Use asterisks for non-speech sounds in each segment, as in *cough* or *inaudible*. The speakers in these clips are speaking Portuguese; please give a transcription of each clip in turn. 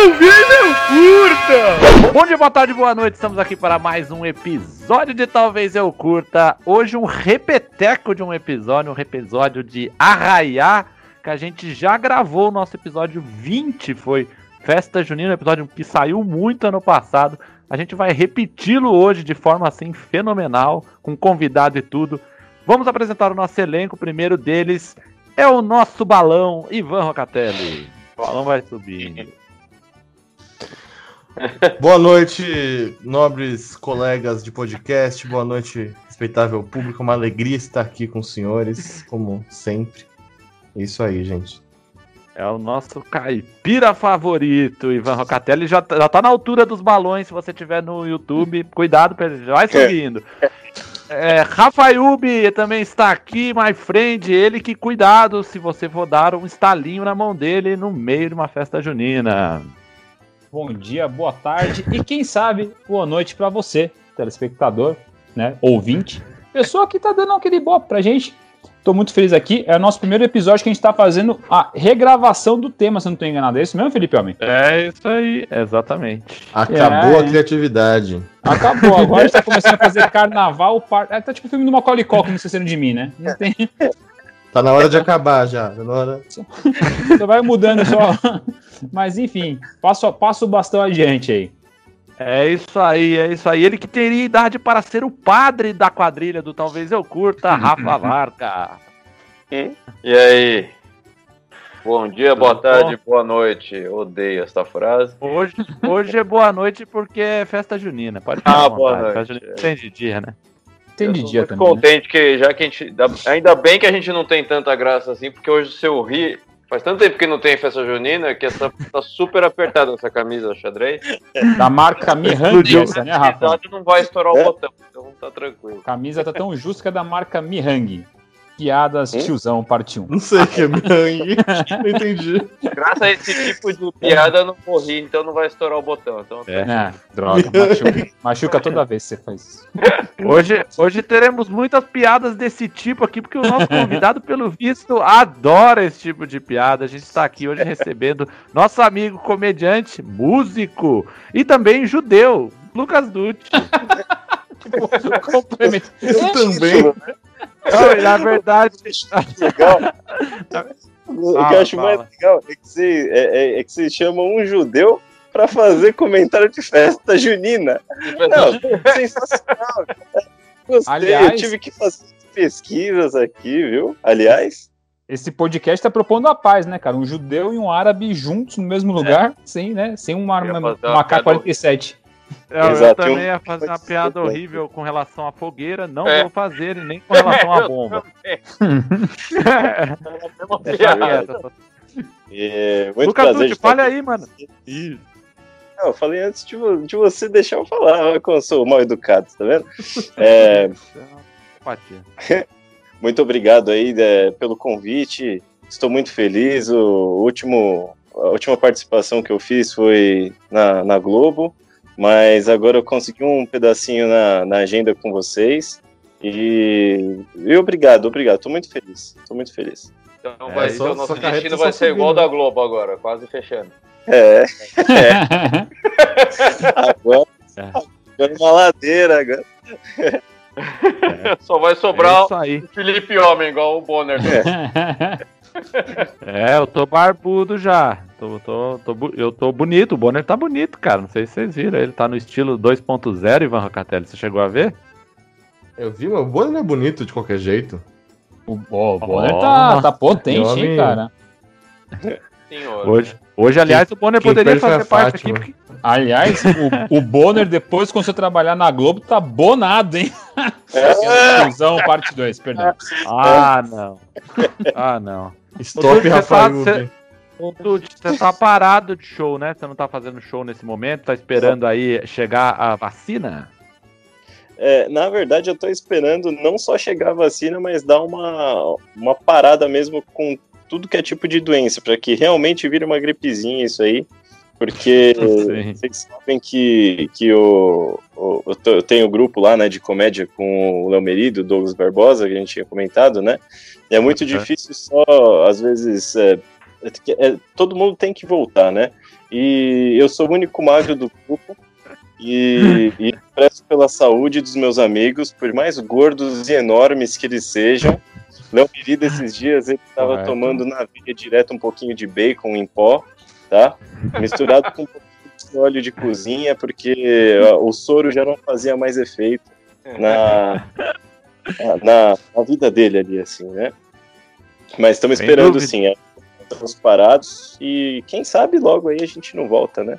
Talvez eu curta! Bom dia, boa tarde, boa noite. Estamos aqui para mais um episódio de Talvez Eu Curta. Hoje um repeteco de um episódio, um episódio de Arraiá, que a gente já gravou o nosso episódio 20, foi Festa Junina, um episódio que saiu muito ano passado. A gente vai repeti-lo hoje de forma assim fenomenal, com convidado e tudo. Vamos apresentar o nosso elenco. O primeiro deles é o nosso balão, Ivan Rocatelli. O balão vai subindo. Boa noite, nobres colegas de podcast. Boa noite, respeitável público. Uma alegria estar aqui com os senhores, como sempre. É isso aí, gente. É o nosso caipira favorito, Ivan Rocatelli. Já, já tá na altura dos balões, se você tiver no YouTube. Cuidado, vai subindo. É, Rafaiubi também está aqui, my friend. Ele que cuidado se você for dar um estalinho na mão dele no meio de uma festa junina. Bom dia, boa tarde e quem sabe boa noite para você, telespectador, né, ouvinte, pessoa que tá dando aquele bop pra gente. Tô muito feliz aqui. É o nosso primeiro episódio que a gente tá fazendo a regravação do tema, se eu não tô enganado. É isso mesmo, Felipe Homem? É isso aí, exatamente. Acabou é, a criatividade. Acabou. Agora a gente tá *laughs* começando a fazer carnaval. Par... É, tá tipo o filme do Macaulay Culkin, não esquecendo de mim, né? Não tem... Tá na hora de acabar já. Tá na hora... Você vai mudando só. Mas enfim, passo, passo o bastão adiante aí. É isso aí, é isso aí. Ele que teria idade para ser o padre da quadrilha do Talvez Eu Curta, Rafa *laughs* Varca. E aí? Bom dia, boa tarde, boa noite. Odeio esta frase. Hoje, hoje é boa noite porque é festa junina. Pode ah, boa noite. Tem de dia, né? Tem de dia também. Né? contente né? que já que a gente. Ainda bem que a gente não tem tanta graça assim, porque hoje se eu rir Faz tanto tempo que não tem festa junina que essa *laughs* tá super apertada essa camisa xadrez. Da marca Mihang, essa, né, Rafa? não vai estourar o botão, então tá tranquilo. A camisa tá tão justa que é da marca Mihang. Piadas hum? tiozão, parte 1. Não sei o que é Mihang, *laughs* não entendi. Graças a esse tipo de piada eu não morri, então não vai estourar o botão. Então, é. é droga, machuca, machuca toda vez que você faz isso. Hoje, hoje teremos muitas piadas desse tipo aqui, porque o nosso convidado, pelo visto, adora esse tipo de piada. A gente está aqui hoje recebendo nosso amigo comediante, músico e também judeu, Lucas Dutti. *laughs* Complemento. Eu também. Não, na verdade. *laughs* Legal. o que eu acho fala. mais legal é que, você, é, é, é que você chama um judeu para fazer comentário de festa junina. Não, sensacional. Gostei, Aliás, eu tive que fazer pesquisas aqui, viu? Aliás. Esse podcast está propondo a paz, né, cara? Um judeu e um árabe juntos no mesmo lugar, é. sem, né? Sem uma, uma, uma K-47. Eu, eu também ia fazer uma piada horrível com relação à fogueira, não é. vou fazer nem com relação à *laughs* bomba. *laughs* é, muito Lucas prazer Dutti, fale aí, mano. Isso. Não, eu falei antes de, de, você deixar eu falar, como eu sou mal educado, tá vendo? *laughs* É... muito obrigado aí é, pelo convite. Estou muito feliz. O último, a última participação que eu fiz foi na, na Globo mas agora eu consegui um pedacinho na, na agenda com vocês. E, e obrigado, obrigado. Estou muito feliz. Estou muito feliz. Então, vai, é, então nosso destino vai ser igual da Globo agora, quase fechando. É. é. *laughs* agora, é. uma ladeira agora. É. Só vai sobrar é o Felipe Homem, igual o Bonner. É. *laughs* é, eu tô barbudo já. Tô, tô, tô, eu tô bonito, o Bonner tá bonito, cara. Não sei se vocês viram. Ele tá no estilo 2.0, Ivan Rocatelli. Você chegou a ver? Eu vi, mas o Bonner é bonito de qualquer jeito. O, oh, o Bonner oh, tá, tá potente, hein, cara. Senhor. Hoje, hoje, aliás, quem, o Bonner poderia fazer parte aqui. Porque... Aliás, o, o Bonner, depois, quando você trabalhar na Globo, tá bonado, hein? É. parte 2, perdão. Ah, não. Ah, não. Stop, Rafael. Ô, Tuti, você tá parado de show, né? Você não tá fazendo show nesse momento, tá esperando aí chegar a vacina? É, na verdade, eu tô esperando não só chegar a vacina, mas dar uma, uma parada mesmo com tudo que é tipo de doença, para que realmente vire uma gripezinha isso aí. Porque *laughs* vocês sabem que, que o, o, eu tenho um grupo lá né, de comédia com o Léo Merido, o Douglas Barbosa, que a gente tinha comentado, né? E é muito difícil só, às vezes, é, é, todo mundo tem que voltar, né? E eu sou o único magro do grupo. E, *laughs* e prezo pela saúde dos meus amigos, por mais gordos e enormes que eles sejam. Léo Mirida, esses dias, ele estava tomando na veia direto um pouquinho de bacon em pó, tá? Misturado com um óleo de cozinha, porque o soro já não fazia mais efeito na, na, na vida dele ali, assim, né? Mas estamos esperando, sim. é, Estamos parados e quem sabe logo aí a gente não volta, né?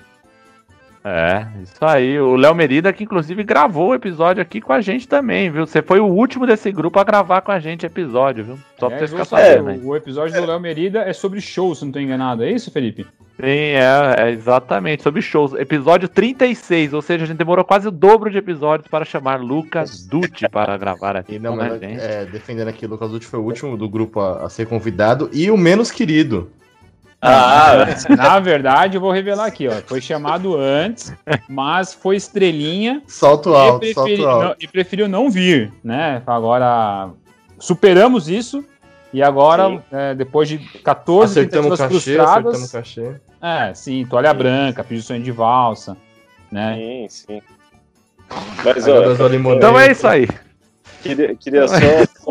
É, isso aí. O Léo Merida, que inclusive gravou o episódio aqui com a gente também, viu? Você foi o último desse grupo a gravar com a gente episódio, viu? Só pra É, você ficar sabendo o, o episódio do Léo Merida é sobre shows, se não tô enganado. É isso, Felipe? Sim, é, é exatamente, sobre shows. Episódio 36, ou seja, a gente demorou quase o dobro de episódios para chamar Lucas Dutti para gravar aqui E não, com a mas, gente. é, defendendo aqui, Lucas Dutti foi o último do grupo a, a ser convidado e o menos querido. Ah, *laughs* Na verdade, eu vou revelar aqui, ó. Foi chamado antes, mas foi estrelinha Salto e, alto, preferi- salto alto. não- e preferiu não vir, né? Agora superamos isso e agora, Sim. é, depois de 14 Acertamos tentativas cachê, acertamos frustradas, cachê. é, sim, toalha branca, pediu sonho de valsa, né? sim, sim. Mas, ó. Então é isso aí. queria, queria só,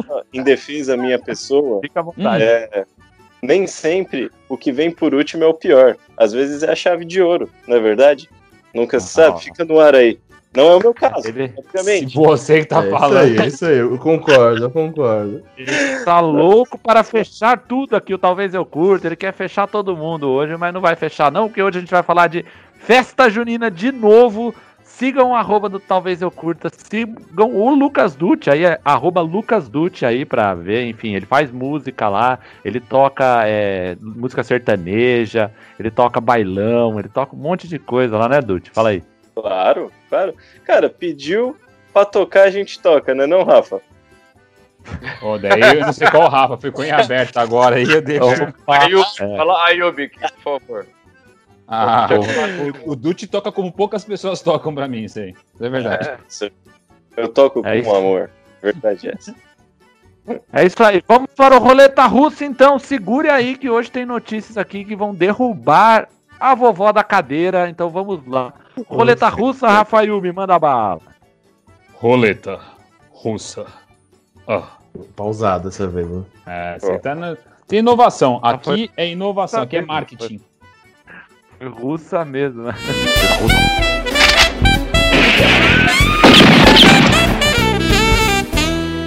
só, em defesa minha pessoa, Fica à vontade. é, nem sempre o que vem por último é o pior. Às vezes é a chave de ouro, não é verdade? Nunca se sabe, fica no ar aí. Não é o meu caso, Ele Se obviamente. você que tá é falando. isso aí, é isso aí, eu concordo, eu concordo. tá louco para fechar tudo aqui, o Talvez Eu Curto. Ele quer fechar todo mundo hoje, mas não vai fechar não, porque hoje a gente vai falar de festa junina de novo. Sigam o arroba do Talvez Eu Curta, sigam o Lucas Dutti, aí é arroba Lucas Dutti aí pra ver, enfim, ele faz música lá, ele toca é, música sertaneja, ele toca bailão, ele toca um monte de coisa lá, né, Dutti? Fala aí. Claro, claro. Cara, pediu pra tocar, a gente toca, né não, Rafa? Ó, daí eu não sei qual Rafa, ficou em aberto agora aí eu deixo. Aí, o, É. Fala aí, ô Bic, por favor. Ah, o, o, o Dutti toca como poucas pessoas tocam pra mim, isso aí. Isso é verdade. Eu toco É com amor. Verdade é essa. É isso aí. Vamos para o Roleta Russa, então. Segure aí que hoje tem notícias aqui que vão derrubar a vovó da cadeira. Então vamos lá. Roleta Russa, Rafael, me manda bala. Roleta russa. Ah, Pausado dessa vez, né? é, você tá na... Tem inovação. Ah, Aqui é inovação, aqui é marketing. Russa mesmo, né? *laughs*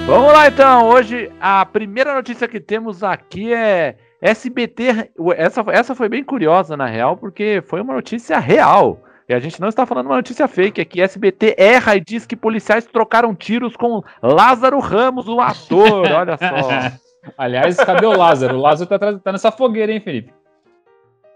Vamos lá então. Hoje a primeira notícia que temos aqui é SBT. Essa, essa foi bem curiosa na real, porque foi uma notícia real. E a gente não está falando uma notícia fake aqui. SBT erra e diz que policiais trocaram tiros com Lázaro Ramos, o ator. *laughs* Olha só. Aliás, cadê o Lázaro? O Lázaro tá, tá nessa fogueira, hein, Felipe?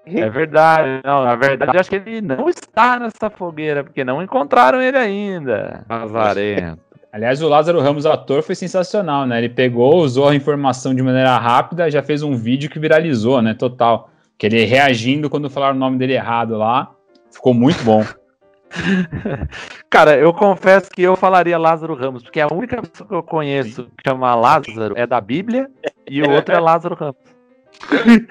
É verdade. Não, na verdade, acho que ele não está nessa fogueira, porque não encontraram ele ainda. Lazarento. Aliás, o Lázaro Ramos, ator, foi sensacional, né? Ele pegou, usou a informação de maneira rápida, já fez um vídeo que viralizou, né? Total. Que ele reagindo quando falaram o nome dele errado lá. Ficou muito bom. *laughs* Cara, eu confesso que eu falaria Lázaro Ramos, porque a única pessoa que eu conheço que chama Lázaro é da Bíblia e o outro é Lázaro Ramos. *laughs*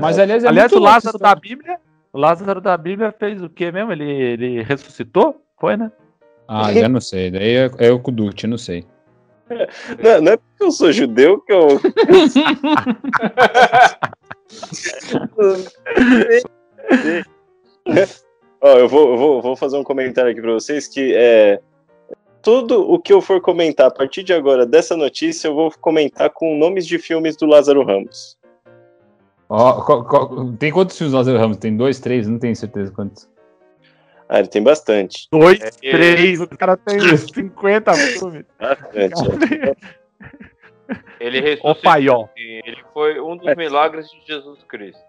Mas, aliás, é Aliás, o Lázaro da Bíblia, o Lázaro da Bíblia fez o quê mesmo? Ele, ele ressuscitou? Foi, né? Ah, já não sei. Daí é, é o Kuduct, não sei. *laughs* Não, não é porque eu sou judeu que eu. Ó, eu vou, eu vou, vou fazer um comentário aqui pra vocês que é. Tudo o que eu for comentar a partir de agora dessa notícia, eu vou comentar com nomes de filmes do Lázaro Ramos. Ó, qual- qual- tem quantos filmes o Lázaro Ramos? Tem dois, três? Não tenho certeza quantos. Ah, ele tem bastante. Dois, É, três, o cara tem *laughs* uns 50 filmes. Bastante. Ele ressuscitou. paió. sim. Ele foi um dos milagres de Jesus Cristo.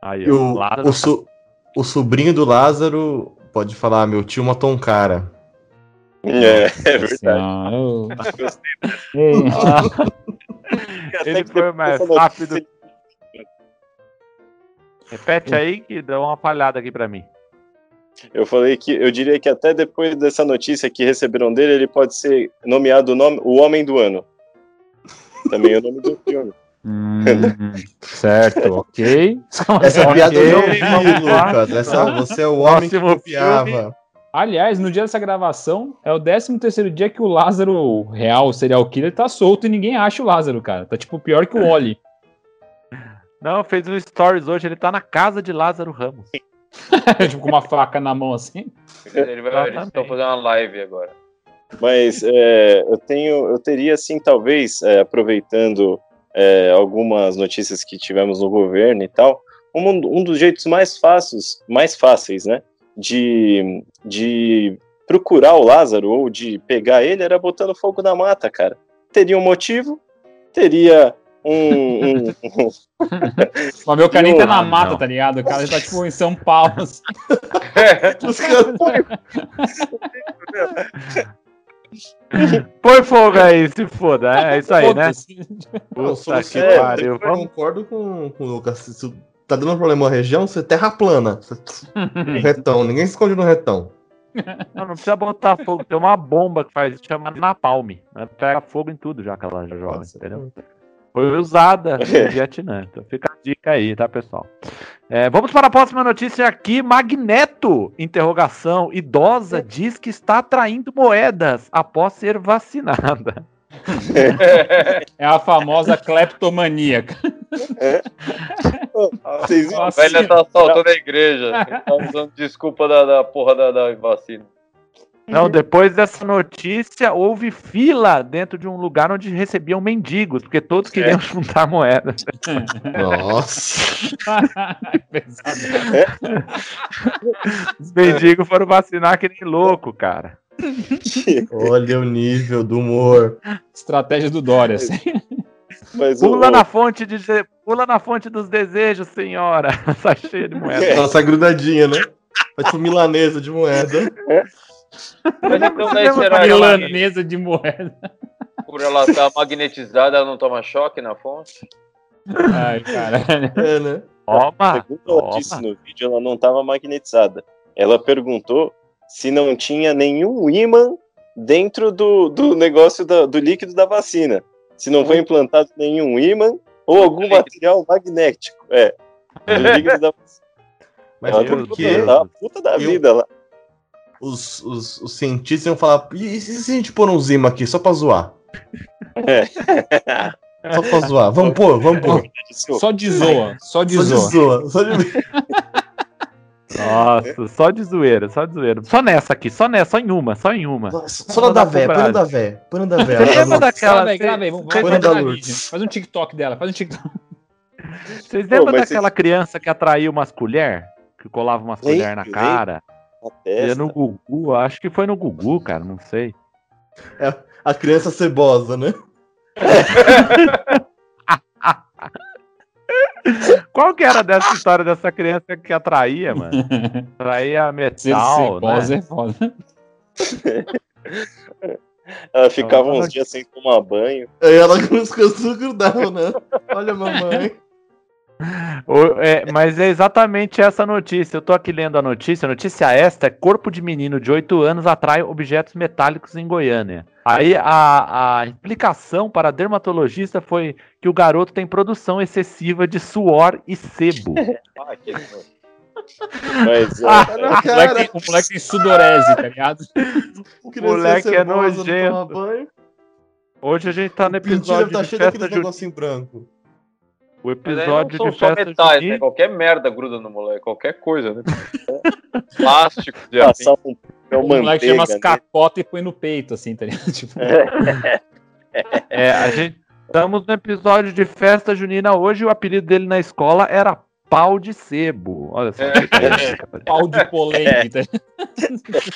Aí, o, Lázaro o, so- o sobrinho do Lázaro pode falar, meu tio matou um cara. É, é verdade. Eu- *laughs* Ele foi mais rápido. Repete aí que deu uma falhada aqui pra mim. Eu falei que eu diria que até depois dessa notícia que receberam dele, ele pode ser nomeado o, nome, o Homem do Ano. Também é o nome do filme. Hum, certo, ok. *laughs* Essa Ok, piada eu vamos lá. Lucas. Essa, você é o homem que Próximo copiava. Aliás, no dia dessa gravação, é o 13 terceiro dia que o Lázaro o real, o serial killer, tá solto e ninguém acha o Lázaro, cara. Tá tipo pior que o Oli. Não, fez um stories hoje, ele tá na casa de Lázaro Ramos. *laughs* tipo, com uma faca na mão assim. Ele vai, eles estão fazendo uma live agora. Mas é, eu tenho, eu teria assim, talvez, é, aproveitando é, algumas notícias que tivemos no governo e tal, um, um dos jeitos mais fáceis, mais fáceis, né, de, de procurar o Lázaro ou de pegar ele era botando fogo na mata, cara. Teria um motivo, teria um, um- um- Mas meu cara nem tá na Não, mata, não. tá ligado? O cara já tá tipo em São Paulo. assim. *laughs* Os caras- *laughs* *laughs* Põe fogo aí, se foda. É isso aí, né? Puta que é, pariu. eu concordo com, com o Lucas. Se tá dando problema na região, você terra plana. Você- *laughs* Um retão. Ninguém se esconde no retão. Não, não precisa botar fogo. Tem uma bomba que faz isso chamada Napalm. Né? Pega fogo em tudo já que ela joga, Nossa. entendeu? Foi usada *laughs* no Vietnã. Então fica a dica aí, tá, pessoal? É, vamos para a próxima notícia aqui. Magneto, interrogação. Idosa diz que está atraindo moedas após ser vacinada. É *laughs* a famosa cleptomaníaca. Vocês A velha tá assaltando a igreja. *laughs* Tá usando desculpa da, da porra da, da vacina. Não, depois dessa notícia, houve fila dentro de um lugar onde recebiam mendigos, porque todos queriam juntar moedas. Nossa. Pesado. *laughs* Os mendigos foram vacinar que nem louco, cara. Olha o nível do humor. Estratégia do Dória. assim. Mas o- Pula na fonte de pula na fonte dos desejos, senhora. *laughs* Sai cheia de moeda. Nossa, grudadinha, né? É tipo milanesa de moeda. Mas então daí será que Milanesa de moeda. por ela estar magnetizada, ela não toma choque na fonte? Ai, caralho. É, né? Toma, Segundo ela toma. disse no vídeo, ela não estava magnetizada. Ela perguntou se não tinha nenhum ímã dentro do, do negócio da- do líquido da vacina. Se não foi implantado nenhum ímã ou algum material magnético. É. Do líquido da vacina. Mas ela porque Deus. tá a puta da Eu- vida lá. Os, os, os cientistas iam falar: e se a gente pôr um zima aqui só pra zoar? *laughs* Só pra zoar. Vamos pôr, vamos pôr. Só de zoa. Só de Só de zoa. zoa. Só de... Nossa, só de zoeira, só de zoeira. Só nessa aqui, só nessa, só em uma, só em uma. Só na da véia, põe da véia. Põe da véia. Lembra daquela. Grava aí, grava aí. Vamos, vamos da Lourdes. Faz um TikTok dela, faz um TikTok. Vocês lembram daquela criança que atraiu umas colheres? Que colava umas colheres na cara? Ia testa. no Gugu, acho que foi no Gugu, cara, não sei. A criança cebosa, né? *laughs* Qual que era dessa história dessa criança que atraía, mano? Atraía *laughs* metal, cebosa né? é foda. *laughs* Ela ficava Ela- uns dias sem tomar banho. Aí ela com os cantos grudavam, né? Olha, mamãe. O- é, mas é exatamente essa notícia. Eu tô aqui lendo a notícia. A notícia esta é corpo de menino de 8 anos atrai objetos metálicos em Goiânia. Aí a, a explicação para a dermatologista foi que o garoto tem produção excessiva de suor e sebo. *laughs* Mas é, Ah, O moleque, o moleque tem sudorese, tá ligado? Criança moleque é nojento. toma banho. Hoje a gente tá no O episódio tá de cheio festa negocinho branco. O episódio de festa metais, né? junina. Qualquer merda gruda no moleque, qualquer coisa, né? *laughs* Plástico, de assim. passar um papel O moleque chama as né? capotas e põe no peito, assim, tá ligado? *laughs* Tipo, É, a gente estamos no episódio de festa junina hoje. O apelido dele na escola era Pau de Sebo. Olha só. pau de polêmica. tá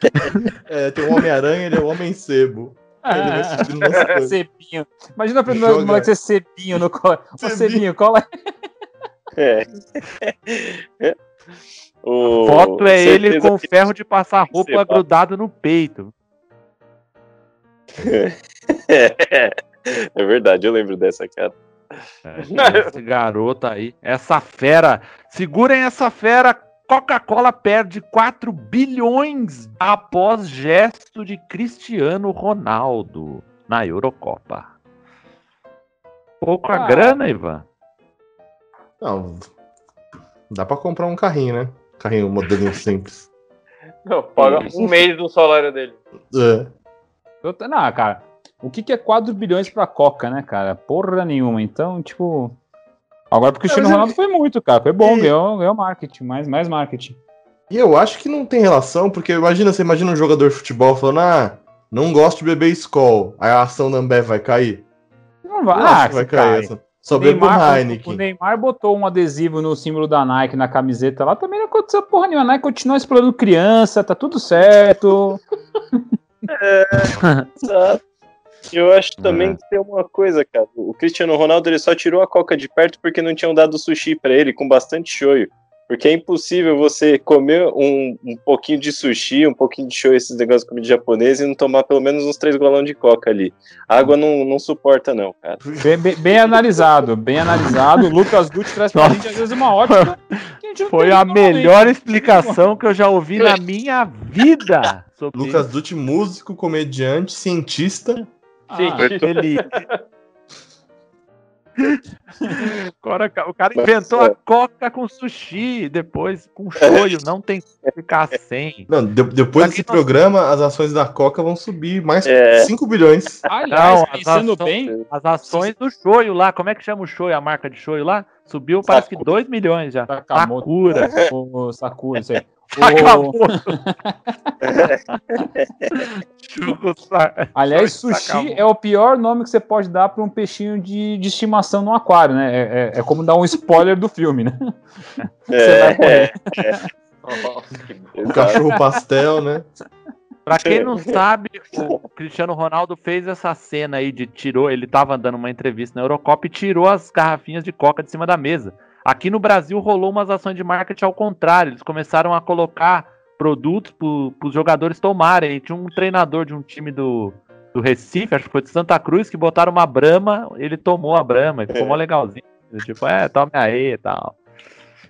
ligado? É, tem o Homem-Aranha, ele é o Homem *laughs* Coisas. Cepinho. Imagina o Joga. moleque ser cepinho no colo. Ô, Cepinho. Cepinho, cola É. *laughs* O- Foto é ele com que- ferro de passar roupa grudado no peito. *laughs* É verdade, eu lembro dessa, cara. É, esse garoto aí, essa fera. Segurem essa fera. Coca-Cola perde 4 bilhões após gesto de Cristiano Ronaldo na Eurocopa. Pouca Ah. grana, Ivan. Não, dá pra comprar um carrinho, né? Carrinho modelinho *laughs* simples. Não, paga um mês do salário dele. É. Eu Não, cara. O que, que é 4 bilhões pra Coca, né, cara? Porra nenhuma. Então, tipo. Agora pro Cristiano é- Ronaldo foi muito, cara. Foi bom, E- ganhou, ganhou marketing, mais, mais marketing. E eu acho que não tem relação, porque imagina, você imagina um jogador de futebol falando, ah, não gosto de beber Skol, aí a ação da Ambev vai cair. Não vai, Eu acho ah, que vai cai. cair essa. Só O bebo Neymar, o Heineken. Neymar botou um adesivo no símbolo da Nike na camiseta lá, também não aconteceu porra nenhuma. A Nike continua explorando criança, tá tudo certo. *laughs* *laughs* Exato. Eu acho também É. que tem uma coisa, cara. O Cristiano Ronaldo ele só tirou a coca de perto porque não tinham dado sushi pra ele com bastante shoyu. Porque é impossível você comer um, um pouquinho de sushi, um pouquinho de shoyu, esses negócios de comida japonesa e não tomar pelo menos uns três galões de coca ali. A água não, não suporta, não, cara. Bem, bem- bem analisado, bem analisado. O Lucas Dutti traz pra gente, às vezes, uma ótica. que a gente não Foi a melhor explicação que eu já ouvi na *laughs* minha vida. Lucas Dutti, músico, comediante, cientista. Ah, Sim. ele. Agora, o cara inventou a coca com sushi, depois com shoyu, não tem como ficar sem. Não, de- depois Pra desse programa, as ações da Coca vão subir mais É. 5 bilhões. Aliás, Não, pensando as ações- bem, As ações do shoyu lá, como é que chama o shoyu, a marca de shoyu lá? Subiu, parece que 2 milhões já. Sakamoto. Sakura. o *laughs* Sakura, isso aí. *laughs* Aliás, sushi é o pior nome que você pode dar para um peixinho de, de estimação no aquário, né? É, é- é como dar um spoiler do filme, né? Você vai morrer. O cachorro pastel, né? Pra quem não sabe, o Cristiano Ronaldo fez essa cena aí de tirou, ele tava dando uma entrevista na Eurocopa e tirou as garrafinhas de coca de cima da mesa. Aqui no Brasil rolou umas ações de marketing ao contrário, eles começaram a colocar produtos para os jogadores tomarem. E tinha um treinador de um time do, do Recife, acho que foi de Santa Cruz, que botaram uma brama, ele tomou a brama e ficou mó legalzinho. Tipo, é, tome aí e tal.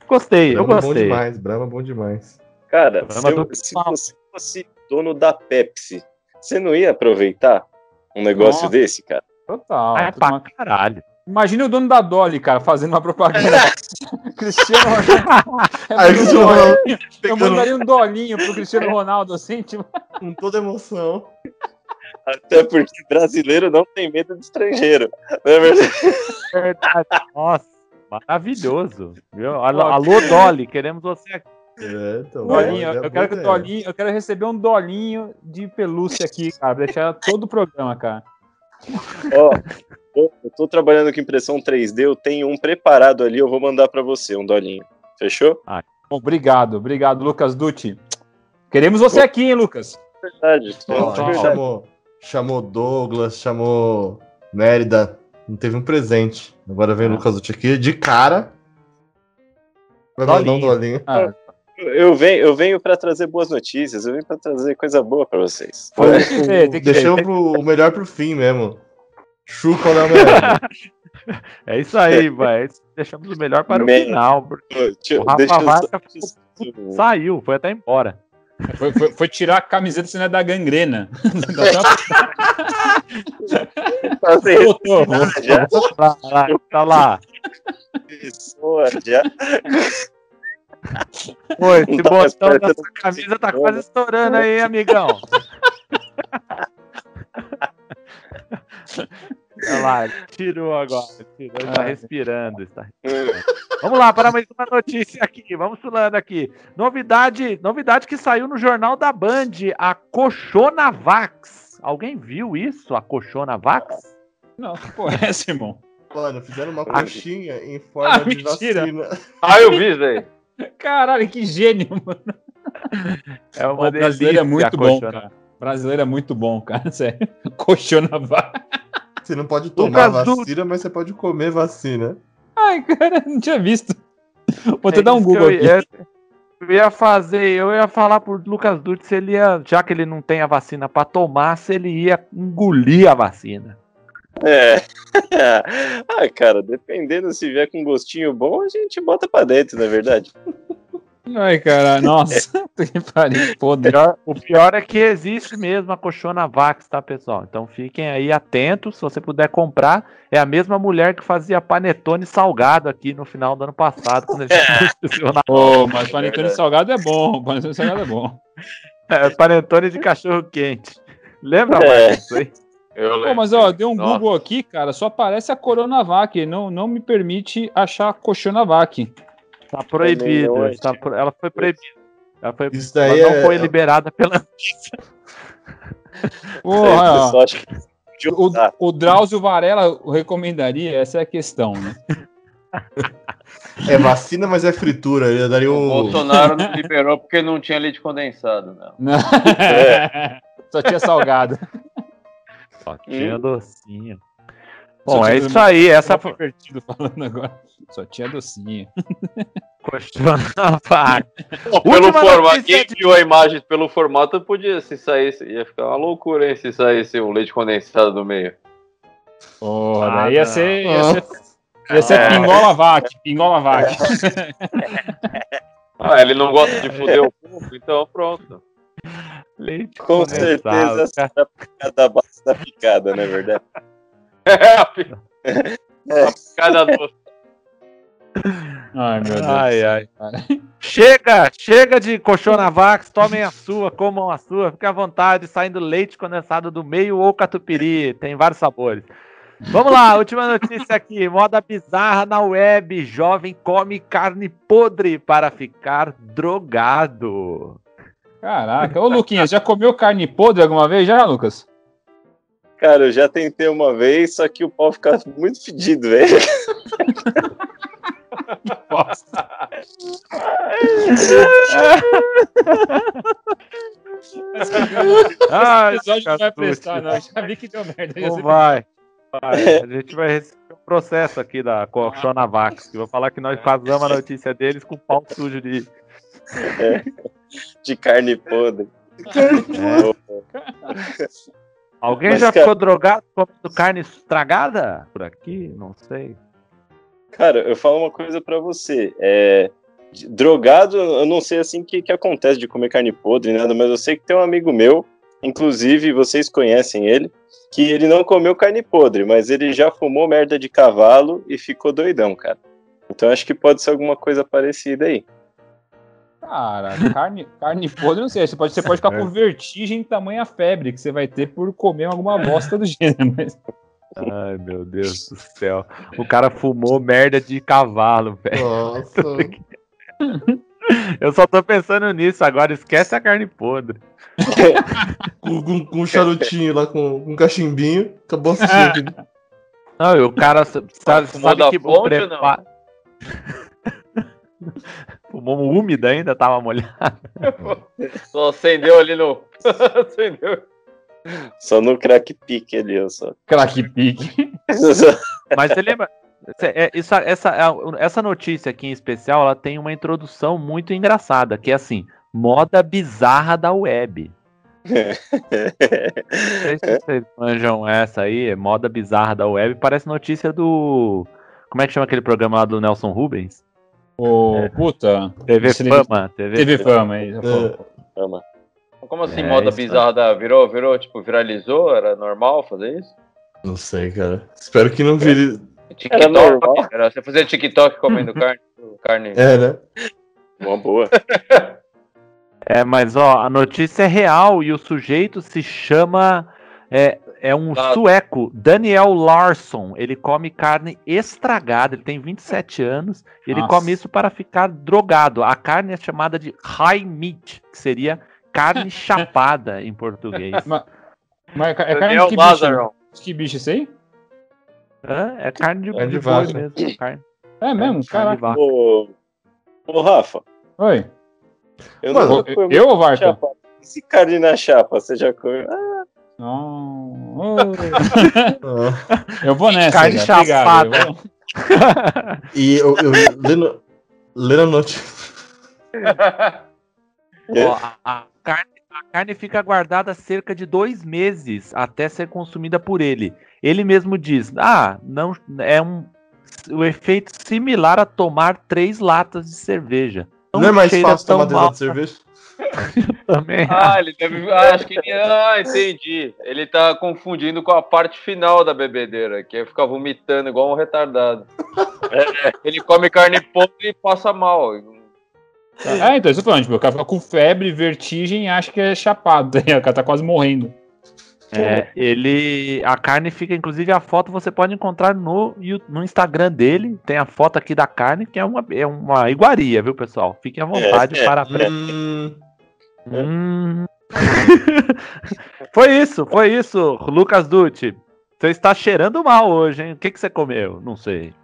Gostei, eu Brahma é bom gostei. demais, Brahma é bom demais. Cara, se, eu- se você fosse dono da Pepsi, você não ia aproveitar um negócio Nossa. desse, cara? Total. Ah, é pra uma- caralho. Imagina o dono da Dolly, cara, fazendo uma propaganda. *laughs* Cristiano Ronaldo. *laughs* Aí o Cristiano Ronaldo Eu mandaria um dolinho pro Cristiano Ronaldo, assim, tipo. *laughs* com toda emoção. Até porque brasileiro não tem medo de estrangeiro. Não é verdade? Verdade. Nossa, maravilhoso. Viu? Alô, alô, Dolly, queremos você aqui. É, então, Dolinho, é eu quero que dolinho, eu quero receber um dolinho de pelúcia aqui, cara, pra deixar todo o programa, cara. Ó, eu eu tô trabalhando com impressão 3D, eu tenho um preparado ali, eu vou mandar pra você, um dolinho. Fechou? Bom, obrigado, obrigado, Lucas Dutti. Queremos você aqui, hein, Lucas? Verdade. Verdade. chamou, chamou Douglas, chamou Mérida, não teve um presente. Agora vem o Ah. Lucas Dutti aqui, de cara. Vai mandar um Dolinho. Ah, Eu venho, eu venho para trazer boas notícias, eu venho pra trazer coisa boa pra vocês. pô, tem que ver, tem que ver. Deixamos pro, o melhor pro fim mesmo. Chupa merda. *laughs* É isso aí, vai. Deixamos o melhor para o Man. final. porque Deixa, eu- O Rafa deixa eu só- Vasca ficou- Saiu, foi até embora. Foi, foi- foi tirar a camiseta senão é da gangrena. *laughs* fazer Voltou. já, Lá, lá, tá lá. pessoa, já. Oi, Não esse tá mais botão dessa do- camisa tá quase estourando aí, amigão. *laughs* *laughs* Olha lá, ele tirou agora. Tirou, está Ai. respirando. Está... *laughs* Vamos lá, para mais uma notícia aqui. Vamos pulando aqui. Novidade, novidade que saiu no Jornal da Band, a Cochonavax. Alguém viu isso, a Cochonavax? Não, que porra é essa, irmão? Mano, fizeram uma Ah, coxinha em forma ah, de mentira. vacina. Ah, eu vi, velho. Caralho, que gênio, mano. É uma O é delícia, muito a bom, Cochona- cara. Brasileiro é muito bom, cara. *laughs* Sério. Cochonavax. Você não pode tomar vacina, mas você pode comer vacina. Ai, cara, não tinha visto. Vou até É dar um Google que aqui. eu ia, eu ia fazer, eu ia falar pro Lucas Dutti se ele ia, já que ele não tem a vacina pra tomar, se ele ia engolir a vacina. É. *laughs* ah, cara, dependendo se vier com gostinho bom, a gente bota pra dentro, não é verdade? Ai, cara, nossa, *laughs* que pariu, O pior, o pior é que existe mesmo a Cochona Vax, tá, pessoal? Então fiquem aí atentos. Se você puder comprar, é a mesma mulher que fazia panetone salgado aqui no final do ano passado, quando a gente *laughs* na Ô, mas panetone salgado é bom, panetone salgado é bom. é, panetone de cachorro quente. Lembra É. mais disso aí? Eu Pô, lembro. mas ó, deu um Nossa. Google aqui, cara, só aparece a Coronavac, não, não me permite achar a Cochonavac. Tá proibido. Também não, tá pro- Ela foi proibida. Ela, foi, Isso ela daí não é- foi liberada pela. *laughs* Porra, o ó, de o, o Drauzio Varela recomendaria, essa é a questão, né? É vacina, mas é fritura. Ele daria O um. Bolsonaro não liberou porque não tinha leite condensado, não. *laughs* Só tinha salgado. Só tinha Hum. docinho. Bom, é isso aí. Essa foi divertido falando agora. Só tinha docinho. *laughs* Cochona Vax. Pelo Última formato, quem de- viu a imagem pelo formato podia se saísse, ia ficar uma loucura, hein, se saísse o leite condensado do meio. Porra, Ah, daí ia ser. Ia ser, ia ser É. pingola vac, pingola vac. *laughs* Ah, ele não gosta de foder o povo, então pronto. Leite Com condensado, certeza cara. a picada da base da picada, não é verdade? É, a pi- a picada doce. Ai, meu Deus. Ai, ai. Chega, chega de Cochonavax, tomem a sua, comam a sua, fique à vontade, saindo leite condensado do meio ou catupiry, tem vários sabores. Vamos lá, última notícia aqui, moda bizarra na web, jovem come carne podre para ficar drogado. Caraca. Ô, Luquinhas, já comeu carne podre alguma vez já, Lucas? Cara, eu já tentei uma vez, só que o pau fica muito fedido, velho. Ai, Esse episódio não vai prestar, não. Já vi que deu merda. Não vai. Vai. A gente vai receber um processo aqui da Cochonavax, que eu vou falar que nós casamos a *laughs* notícia deles com pau sujo de, De carne podre. Alguém Mas, já cara- ficou drogado comendo carne estragada por aqui? Não sei. Cara, eu falo uma coisa pra você. É, drogado, eu não sei assim o que, que acontece de comer carne podre, nada, mas eu sei que tem um amigo meu, inclusive vocês conhecem ele, que ele não comeu carne podre, mas ele já fumou merda de cavalo e ficou doidão, cara. Então acho que pode ser alguma coisa parecida aí. Cara, carne, carne podre, não sei. Você pode, você pode ficar com vertigem tamanha febre que você vai ter por comer alguma bosta do gênero. Mas... Ai, meu Deus do céu. O cara fumou merda de cavalo, velho. Nossa. *laughs* Eu só tô pensando nisso agora. Esquece a carne podre. *laughs* com, com, com um charutinho lá, com com um cachimbinho. Acabou assistindo. *laughs* Não, e o cara sa- sabe, sabe que o fonte preparo. Fumou úmida ainda, tava molhado. *laughs* Só acendeu ali no. *laughs* acendeu. Só no crack pique ali, eu só. Crack pique. *laughs* Mas você lembra? é, isso- essa, essa notícia aqui em especial, ela tem uma introdução muito engraçada, que é assim, moda bizarra da web. Não sei se vocês manjam essa aí, é moda bizarra da web, parece notícia do... Como é que chama aquele programa lá do Nelson Rubens? Ô, puta. TV Fama. TV, TV Fama aí. já É, falou. Ama. Como assim, É, moda isso bizarra da. Virou, virou, tipo, viralizou? Era normal fazer isso? não sei, cara. Espero que não vire. TikTok. normal. Era você fazer TikTok comendo *laughs* carne. carne. É, né? Uma boa. É, mas ó, a notícia é real e o sujeito se chama. É, é um Ah. sueco, Daniel Larsson. Ele come carne estragada, ele tem 27 anos. e Ele Nossa. come isso para ficar drogado. A carne é chamada de high meat, que seria carne *laughs* chapada em português. Mas, mas é carne Daniel de que bicho? Que bicho isso aí? Hã? É carne de, Carne de de boi vaca. mesmo. Carne, É mesmo? carne de Caraca. vaca. Ô, ô Rafa, Oi. eu não Eu, eu ou Varta? Esse carne na chapa, você já comeu? Não. *laughs* Eu vou nessa. Carne cara. Obrigado, chapada. eu vou- E eu, eu lendo, lendo a notícia. *laughs* Ó, a, a carne, a carne fica guardada cerca de dois meses até ser consumida por ele. Ele mesmo diz: Ah, não é um o efeito similar a tomar três latas de cerveja. Não é mais fácil tomar desada mal de cerveja? *laughs* também. Ah, ele deve. Ah, acho que ele. Ah, entendi. Ele tá confundindo com a parte final da bebedeira, que é ficar vomitando igual um retardado. *laughs* É, ele come carne podre e passa mal. É, então, isso falando, tipo, o cara fica com febre, vertigem e acha que é chapado, *laughs* o cara tá quase morrendo. É, ele. A carne fica, inclusive, a foto você pode encontrar no, no Instagram dele. Tem a foto aqui da carne, que é uma, é uma iguaria, viu, pessoal? Fiquem à vontade É, para. Hum, Hum. *laughs* foi isso, foi isso, Lucas Dutti. Você está cheirando mal hoje, hein? O que, que você comeu? Não sei.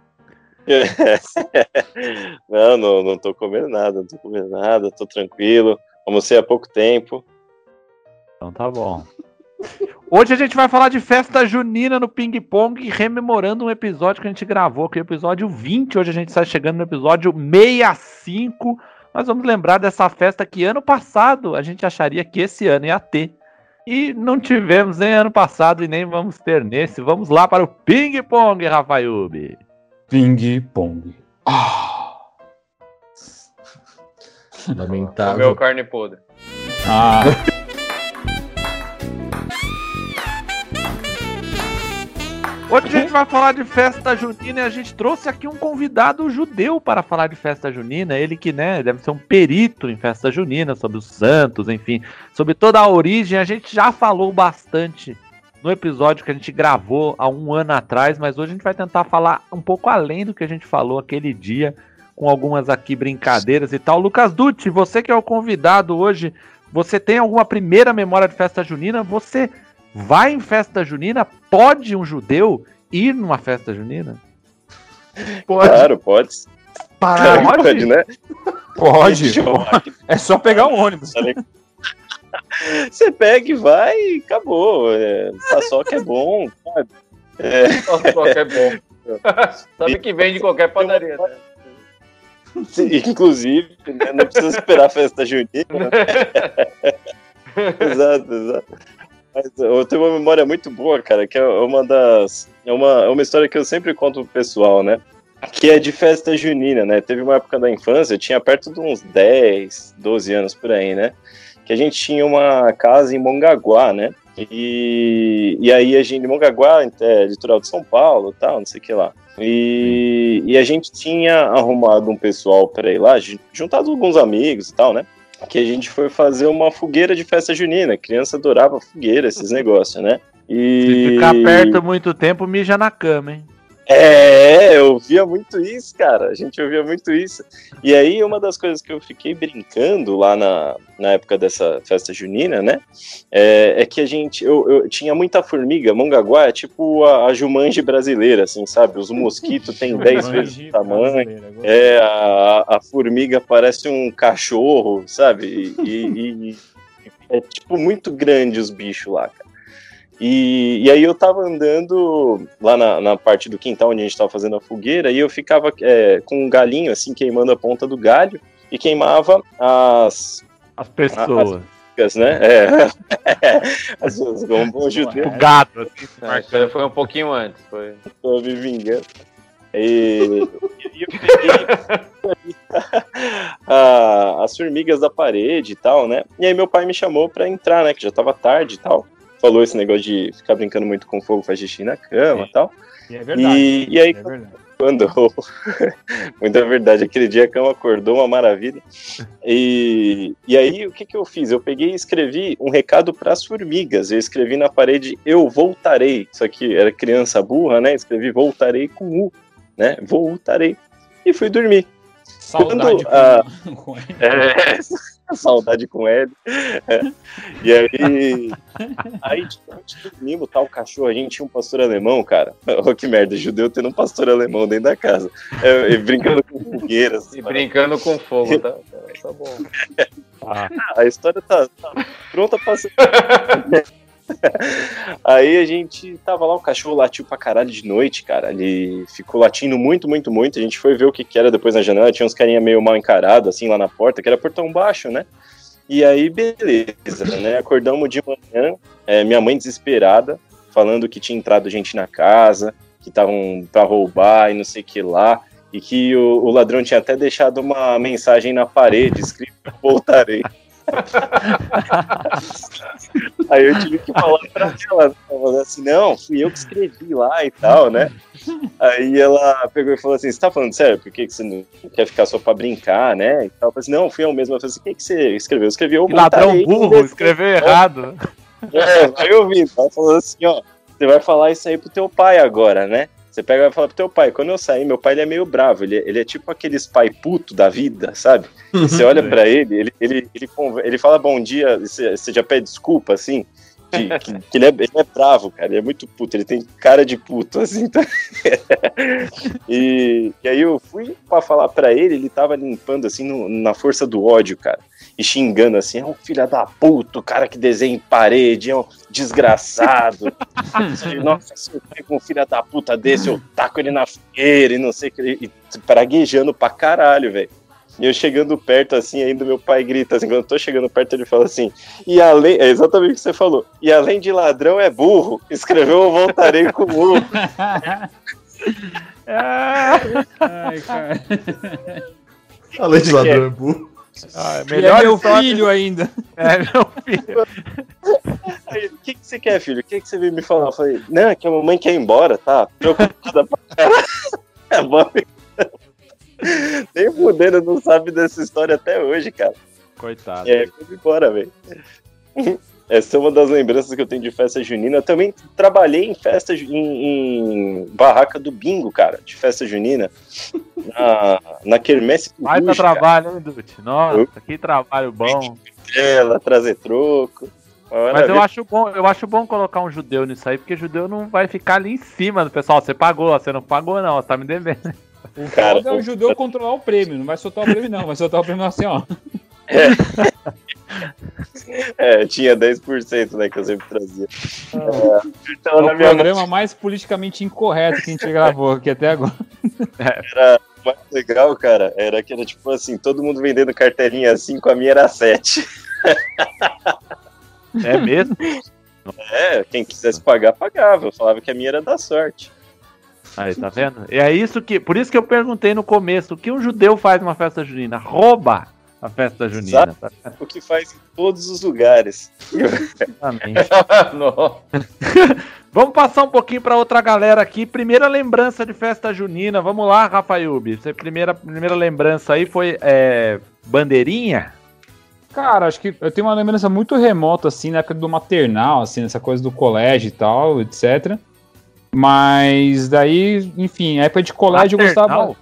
*laughs* não, não, não tô comendo nada, não tô comendo nada, tô tranquilo. Almocei há pouco tempo. Então tá bom. Hoje a gente vai falar de festa junina no Ping Pong, rememorando um episódio que a gente gravou, que é o episódio 20. Hoje a gente está chegando no episódio 65. Nós vamos lembrar dessa festa que ano passado a gente acharia que esse ano ia ter. E não tivemos nem ano passado e nem vamos ter nesse. Vamos lá para o Ping Pong, Rafael. Ping pong. Ah. *laughs* lamentável. Comeu carne podre. Ah, Hoje a gente vai falar de festa junina e a gente trouxe aqui um convidado judeu para falar de festa junina. Ele que, né, deve ser um perito em festa junina, sobre os santos, enfim, sobre toda a origem. A gente já falou bastante no episódio que a gente gravou há um ano atrás, mas hoje a gente vai tentar falar um pouco além do que a gente falou aquele dia, com algumas aqui brincadeiras e tal. Lucas Dutti, você que é o convidado hoje, você tem alguma primeira memória de festa junina? Você vai em festa junina? Pode um judeu ir numa festa junina? Pode Claro, pode. parar. pode? Pode, né? *laughs* pode. É só pegar um ônibus. Você pega e vai e acabou. É, paçoca é bom, sabe? É, é bom. Sabe que vende qualquer padaria. Né? inclusive, né, não precisa esperar a festa junina. *laughs* exato, exato. Eu tenho uma memória muito boa, cara, que é uma das. É uma, é uma história que eu sempre conto pro pessoal, né? Que é de festa junina, né? Teve uma época da infância, eu tinha perto de uns 10, 12 anos por aí, né? Que a gente tinha uma casa em Mongaguá, né? E, e aí a gente, Mongaguá, é, litoral de São Paulo tal, não sei o que lá. E, e a gente tinha arrumado um pessoal para ir lá, ju- juntado alguns amigos e tal, né? Que a gente foi fazer uma fogueira de festa junina. A criança adorava fogueira, esses *laughs* negócios, né? E... Se ficar perto muito tempo, mija na cama, hein? É, eu ouvia muito isso, cara. A gente ouvia muito isso. E aí, uma das coisas que eu fiquei brincando lá na, na época dessa festa junina, né? É, é que a gente. Eu, eu tinha muita formiga. Mongaguá é tipo a, a Jumanji brasileira, assim, sabe? Os mosquitos têm *laughs* 10 vezes o tamanho. É, a, a formiga parece um cachorro, sabe? E, e- e é tipo muito grande os bichos lá, cara. E, e aí eu tava andando lá na, na parte do quintal onde a gente tava fazendo a fogueira e eu ficava é, com um galinho assim queimando a ponta do galho e queimava as As pessoas. formigas, né? É. *laughs* As, as, como um bom judeu, O gato, assim. Aí foi um pouquinho antes. Foi. tô me vingando. E, e eu peguei *laughs* a- as formigas da parede e tal, né? E aí meu pai me chamou pra entrar, né? Que já tava tarde e tal. Falou esse negócio de ficar brincando muito com fogo, faz xixi na cama e tal. E é verdade. E, e aí, É verdade. quando. *laughs* Muita verdade, aquele dia a cama acordou uma maravilha. E, e aí, o que, que eu fiz? Eu peguei e escrevi um recado para as formigas. Eu escrevi na parede: Eu voltarei. Isso aqui era criança burra, né? Escrevi voltarei com U, né? Voltarei. E fui dormir. Saudade Quando, ah, com, *laughs* com ele. É, *laughs* saudade com ele. É. E aí, aí tipo, a gente dormimos, tal, o cachorro, a gente tinha um pastor alemão, cara. *laughs* Olha que merda, judeu tendo um pastor alemão dentro da casa. É, e brincando com fogueiras. E brincando com fogo, tá? Tá bom. Ah, A história tá, tá pronta pra ser. *laughs* Aí a gente tava lá, o cachorro latiu pra caralho de noite, cara. Ele ficou latindo muito, muito, muito. A gente foi ver o que, que era depois na janela. Tinha uns carinha meio mal encarados, assim, lá na porta, que era portão baixo, né? E aí, beleza, né? Acordamos de manhã, é, minha mãe desesperada, falando que tinha entrado gente na casa, que estavam pra roubar e não sei o que lá. e que o, o ladrão tinha até deixado uma mensagem na parede escrito voltarei. *laughs* Aí eu tive que falar pra ela, falando assim, não, fui eu que escrevi lá e tal, né? Aí ela pegou e falou assim, você tá falando sério? Por que, que você não quer ficar só pra brincar, né? E tal. Eu falei assim, não, fui eu mesmo. Eu falei assim, o que, que você escreveu? Eu escrevi eu Que ladrão burro, escreveu errado. É, aí eu vi, ela falou assim, ó, você vai falar isso aí pro teu pai agora, né? Você pega e vai falar pro teu pai. Quando eu saí, meu pai ele é meio bravo, ele, ele é tipo aqueles pai puto da vida, sabe? Você olha pra ele, ele, ele, ele, conver- ele fala bom dia, você, você já pede desculpa, assim, de- *laughs* que, que ele, é, ele é bravo, cara, ele é muito puto, ele tem cara de puto, *laughs* assim. tá? e, e aí eu fui pra falar pra ele, ele tava limpando, assim, no- na força do ódio, cara, e xingando, assim, é um filho da puta, o cara que desenha em parede, é um desgraçado. *laughs* Nossa, se eu pego um filho da puta desse, eu taco ele na fogueira e não sei o que, e praguejando pra caralho, velho. E eu chegando perto, assim, ainda meu pai grita, assim, quando eu tô chegando perto, ele fala assim, e além, é exatamente o que você falou, e além de ladrão é burro, *laughs* escreveu eu voltarei com burro. *laughs* Ai, cara. Além de ladrão é burro. Ah, E é meu filho ainda. *laughs* É meu filho. Aí, o que, que você quer, filho? O que, que você veio me falar? Eu falei, não, é que a mamãe quer ir embora, tá? Preocupada pra. *laughs* A mãe... Nem fudendo, não sabe dessa história até hoje, cara. Coitado. E aí foi embora, velho. Essa é uma das lembranças que eu tenho de festa junina. Eu também trabalhei em festa em, em barraca do bingo, cara, de festa junina. *laughs* Na, na Quermesse Vai pra cara. trabalho, hein, Dutti? Nossa, que trabalho bom. Ela, trazer troco. Mas eu acho bom, eu acho bom colocar um judeu nisso aí, porque judeu não vai ficar ali em cima do pessoal. Você pagou, você não pagou, não, você tá me devendo. O Cara, é o judeu controlar o prêmio. Não vai soltar o prêmio, não. Vai soltar o prêmio assim, ó. É, *laughs* *laughs* tinha 10%, né, que eu sempre trazia. É, É então, na o programa mais politicamente incorreto que a gente gravou aqui até agora. *laughs* era o mais legal, cara, era que era tipo assim, todo mundo vendendo carteirinha assim, com a minha era 7. É mesmo? É, quem quisesse pagar, pagava. Eu falava que a minha era da sorte. Aí, tá vendo? E é isso que. Por isso que eu perguntei no começo: o que um judeu faz numa festa junina? Rouba a festa junina. Tá O que faz em todos os lugares. Exatamente. *laughs* *laughs* Vamos passar um pouquinho pra outra galera aqui. Primeira lembrança de festa junina. Vamos lá, Rafael. Você primeira primeira lembrança aí foi é, bandeirinha? Cara, acho que eu tenho uma lembrança muito remota, assim, na época do maternal, assim, nessa coisa do colégio e tal, etc. Mas daí, enfim, época de colégio eu gostava.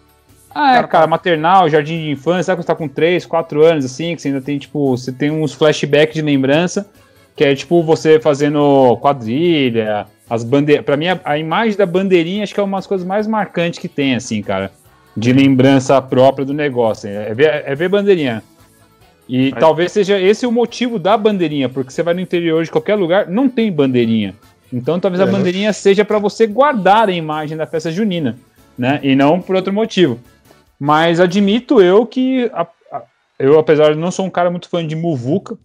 Ah, é, Cara, cara, maternal, jardim de infância, sabe quando você tá com 3, 4 anos, assim, que você ainda tem, tipo, você tem uns flashbacks de lembrança, que é, tipo, você fazendo quadrilha, as bandeiras. Pra mim, a, a imagem da bandeirinha acho que é uma das coisas mais marcantes que tem, assim, cara, de lembrança própria do negócio. É ver, é ver bandeirinha. E Mas- talvez seja esse o motivo da bandeirinha, porque você vai no interior de qualquer lugar, não tem bandeirinha. Então talvez a É. bandeirinha seja para você guardar a imagem da festa junina, né? E não por outro motivo. Mas admito eu que a- a- eu, apesar de não sou um cara muito fã de muvuca,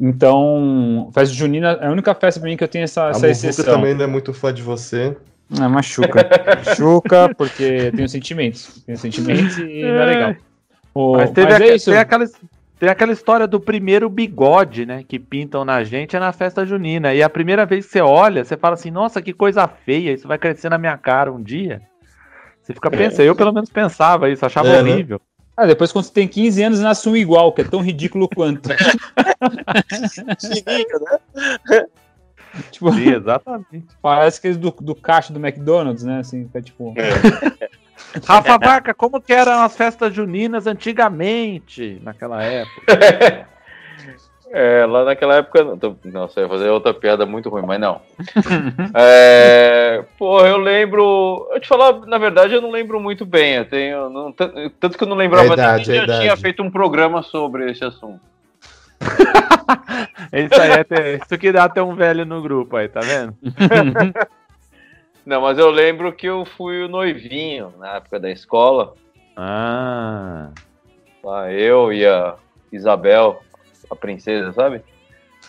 então festa junina é a única festa pra mim que eu tenho essa, A essa exceção. também não é muito fã de você. É machuca. *laughs* machuca porque tenho sentimentos. Tenho sentimentos e não é legal. O- Mas, teve mas aque- é isso. tem, aquela, tem aquela história do primeiro bigode, né? Que pintam na gente é na festa junina. E a primeira vez que você olha, você fala assim, nossa, que coisa feia, isso vai crescer na minha cara um dia. Você fica pensando, eu pelo menos pensava isso, achava É, né? horrível. Ah, depois quando você tem 15 anos nasce um igual, que é tão ridículo quanto. *laughs* Liga, né? *laughs* tipo, Sim, exatamente. *laughs* parece aqueles do, do caixa do McDonald's, né? Assim, que é tipo. Rafa Vaca, como que eram as festas juninas antigamente, naquela época? É, lá naquela época. não, tô- Nossa, eu ia fazer outra piada muito ruim, mas não. *laughs* É, porra, eu lembro. Eu te falar, na verdade, eu não lembro muito bem. Eu tenho. não- tanto que eu não lembrava idade, nem que eu tinha feito um programa sobre esse assunto. *laughs* Isso aí é ter, isso que dá até um velho no grupo aí, tá vendo? *laughs* Não, mas eu lembro que eu fui o noivinho na época da escola. Ah. Lá eu e a Isabel, a princesa, sabe?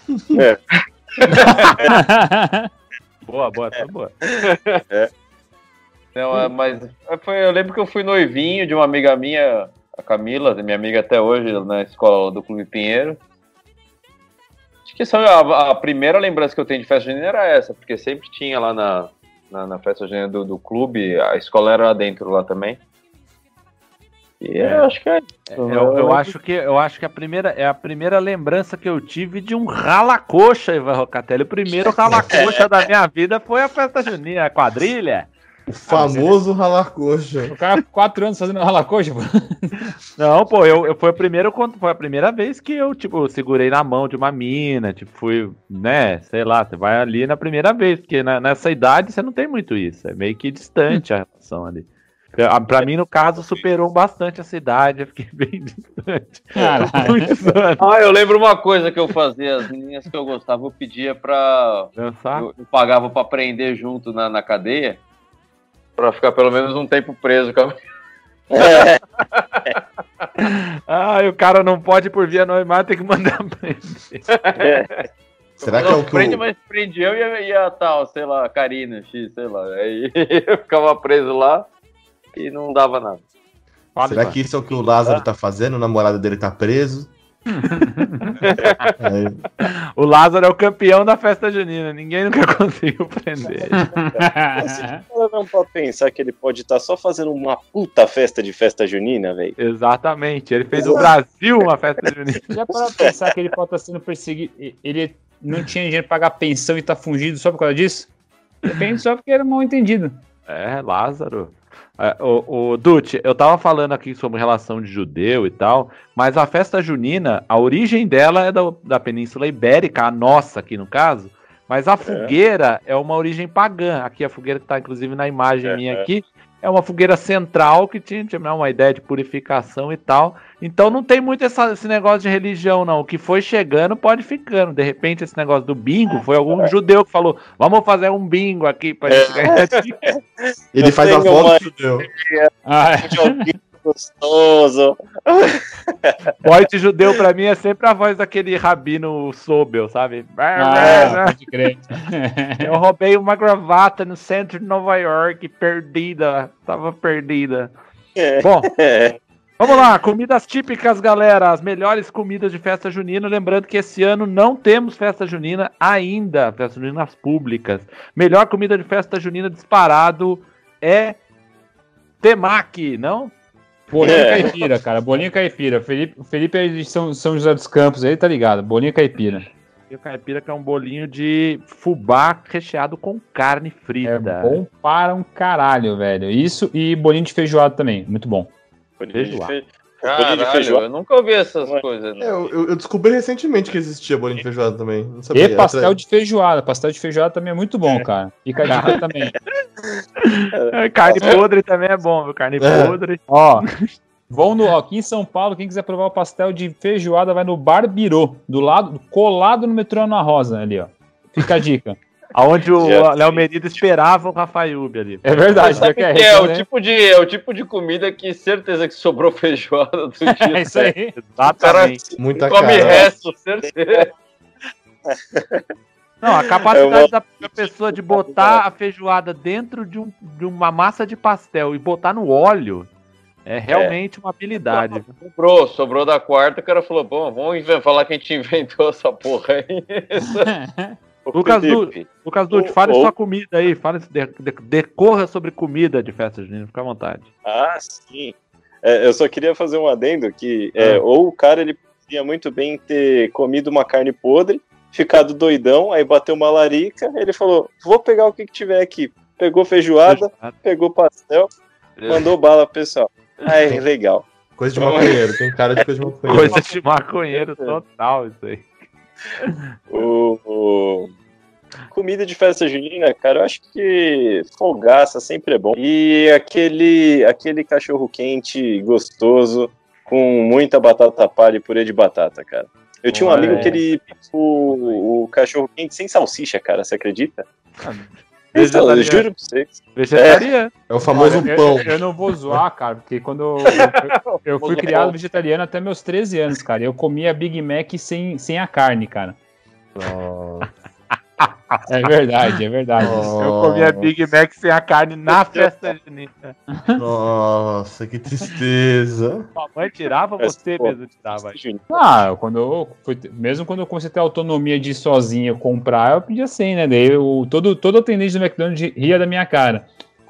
*laughs* Boa, boa, tá boa. Não, é, mas foi, eu lembro que eu fui noivinho de uma amiga minha, a Camila, minha amiga até hoje, na escola do Clube Pinheiro. Acho que essa, a, a primeira lembrança que eu tenho de festa junina era essa, porque sempre tinha lá na, na, na festa junina do, do clube, a escola era lá dentro lá também. E É. eu acho que é isso. Eu, eu acho que, eu acho que a primeira, é a primeira lembrança que eu tive de um rala-coxa, Ivan Rocatelli. O primeiro rala-coxa *laughs* da minha vida foi a festa junina, a quadrilha. O famoso ralar coxa. O cara quatro anos fazendo ralacoxa, pô. *laughs* Não, pô, eu, eu foi, o primeiro, quando- foi a primeira vez que eu, tipo, segurei na mão de uma mina, tipo, fui, né, sei lá, você vai ali na primeira vez, porque na- nessa idade você não tem muito isso, é meio que distante a relação ali. Pra, pra mim, no caso, superou bastante essa idade, eu fiquei *laughs* bem distante. Caralho. Ah, eu lembro uma coisa que eu fazia, as meninas que eu gostava, eu pedia pra. Dançar. Eu, eu pagava pra prender junto na, na cadeia, pra ficar pelo menos um tempo preso com a É, *laughs* Ah, e o cara não pode por via normal, tem que mandar prender. Será que é o que prende, o... mas prende eu e a, e a tal, sei lá, Karina, X, sei lá. Aí *laughs* eu ficava preso lá e não dava nada. Fala, Será Ivan. que isso é o que o Lázaro tá fazendo? O namorado dele tá preso? *laughs* É, O Lázaro é o campeão da festa junina, ninguém nunca *laughs* conseguiu prender. Você não pode pensar que ele pode estar só fazendo uma puta festa de festa junina, velho. Exatamente, ele fez o Brasil uma festa junina. Já para pensar que ele pode estar sendo perseguido. Ele não tinha dinheiro pra pagar pensão e tá fugido só por causa disso? Depende só porque era mal entendido. É, Lázaro. É, o, o eu tava falando aqui sobre relação de judeu e tal, mas a festa junina, a origem dela é da, da Península Ibérica, a nossa aqui no caso, mas a fogueira é uma origem pagã. Aqui a fogueira que tá inclusive na imagem É, minha é. aqui, é uma fogueira central que tinha, tinha uma ideia de purificação e tal. Então não tem muito essa- esse negócio de religião, não. O que foi chegando pode ficando. De repente, esse negócio do bingo foi algum judeu que falou: vamos fazer um bingo aqui pra gente ganhar dinheiro. Ele Eu faz a uma- do judeu. Ah, alguém gostoso. *laughs* Voz de judeu pra mim é sempre a voz daquele rabino Sobel, sabe? ah, pode crer. *laughs* Eu roubei uma gravata no centro de Nova York, perdida. Tava perdida. É. Bom, *laughs* vamos lá, comidas típicas, galera. As melhores comidas de festa junina. Lembrando que esse ano não temos festa junina ainda, festa junina públicas. Melhor comida de festa junina disparado é temaki, não? Bolinho É. caipira, cara. Bolinho caipira. Felipe, Felipe é de São, São José dos Campos, aí tá ligado. Bolinho caipira. E o caipira que é um bolinho de fubá recheado com carne É frita. bom para um caralho, velho. Isso e bolinho de feijoada também. Muito bom. Bolinho de Feijoada. fe- bolinho de Caralho, feijoada. eu nunca ouvi essas Ué. coisas. É, Né? eu, eu- eu descobri recentemente que existia bolinho de feijoada também. Não sabia. E pastel de feijoada. Pastel de feijoada também é muito bom, cara. Fica a dica também. *laughs* É, Carne podre também é bom, viu? Carne É. podre. Ó, vão no, ó, aqui em São Paulo, quem quiser provar o pastel de feijoada vai no Barbirô, do lado, colado no metrô Ana Rosa ali, ó. Fica a dica. Aonde o Já Léo Menino esperava o Rafaiube ali. É verdade, Sabe que é, que é, o né? tipo de, é o tipo de comida que certeza que sobrou feijoada do *laughs* dia. É isso aí. Exatamente. Muita Come cara. resto, certeza. *laughs* Não, a capacidade É uma- da pessoa de botar a feijoada dentro de, um- de uma massa de pastel e botar no óleo é realmente uma habilidade. Sobrou, sobrou da quarta, o cara falou, bom, vamos falar que a gente *laughs* inventou essa porra aí. Lucas Felipe, Lucas Dutti, fale ou- sua comida aí, fale, de- de- decorra sobre comida de festa junina, fica à vontade. Ah, sim. É, eu só queria fazer um adendo que é, Ah. ou o cara ele podia muito bem ter comido uma carne podre, ficado doidão, aí bateu uma larica, ele falou: vou pegar o que, que tiver aqui. Pegou feijoada, pegou pastel, mandou bala pro pessoal. Aí, legal. Coisa de maconheiro. Tem cara de coisa de maconheiro. Coisa de maconheiro total, isso aí. O, o- Comida de festa junina, cara, eu acho que fogaça sempre é bom. E aquele, aquele cachorro quente gostoso com muita batata palha e purê de batata, cara. Eu tinha um amigo que ele o, o cachorro quente sem salsicha, cara, você acredita? Eu Vegetariano. juro pra você. Vegetariano. É o famoso Olha, pão. Eu, eu não vou zoar, cara, porque quando eu, *laughs* eu- eu fui criado vegetariano até meus 13 anos, cara. Eu comia Big Mac sem, sem a carne, cara. É verdade, é verdade. Eu comia Big Mac sem a carne na festa junina. Nossa, que tristeza. Sua mãe tirava, você pô, mesmo tirava. Ah, quando eu fui, mesmo quando eu comecei a ter autonomia de ir sozinho comprar, eu pedia assim, né? Daí eu, todo, todo atendente do McDonald's ria da minha cara.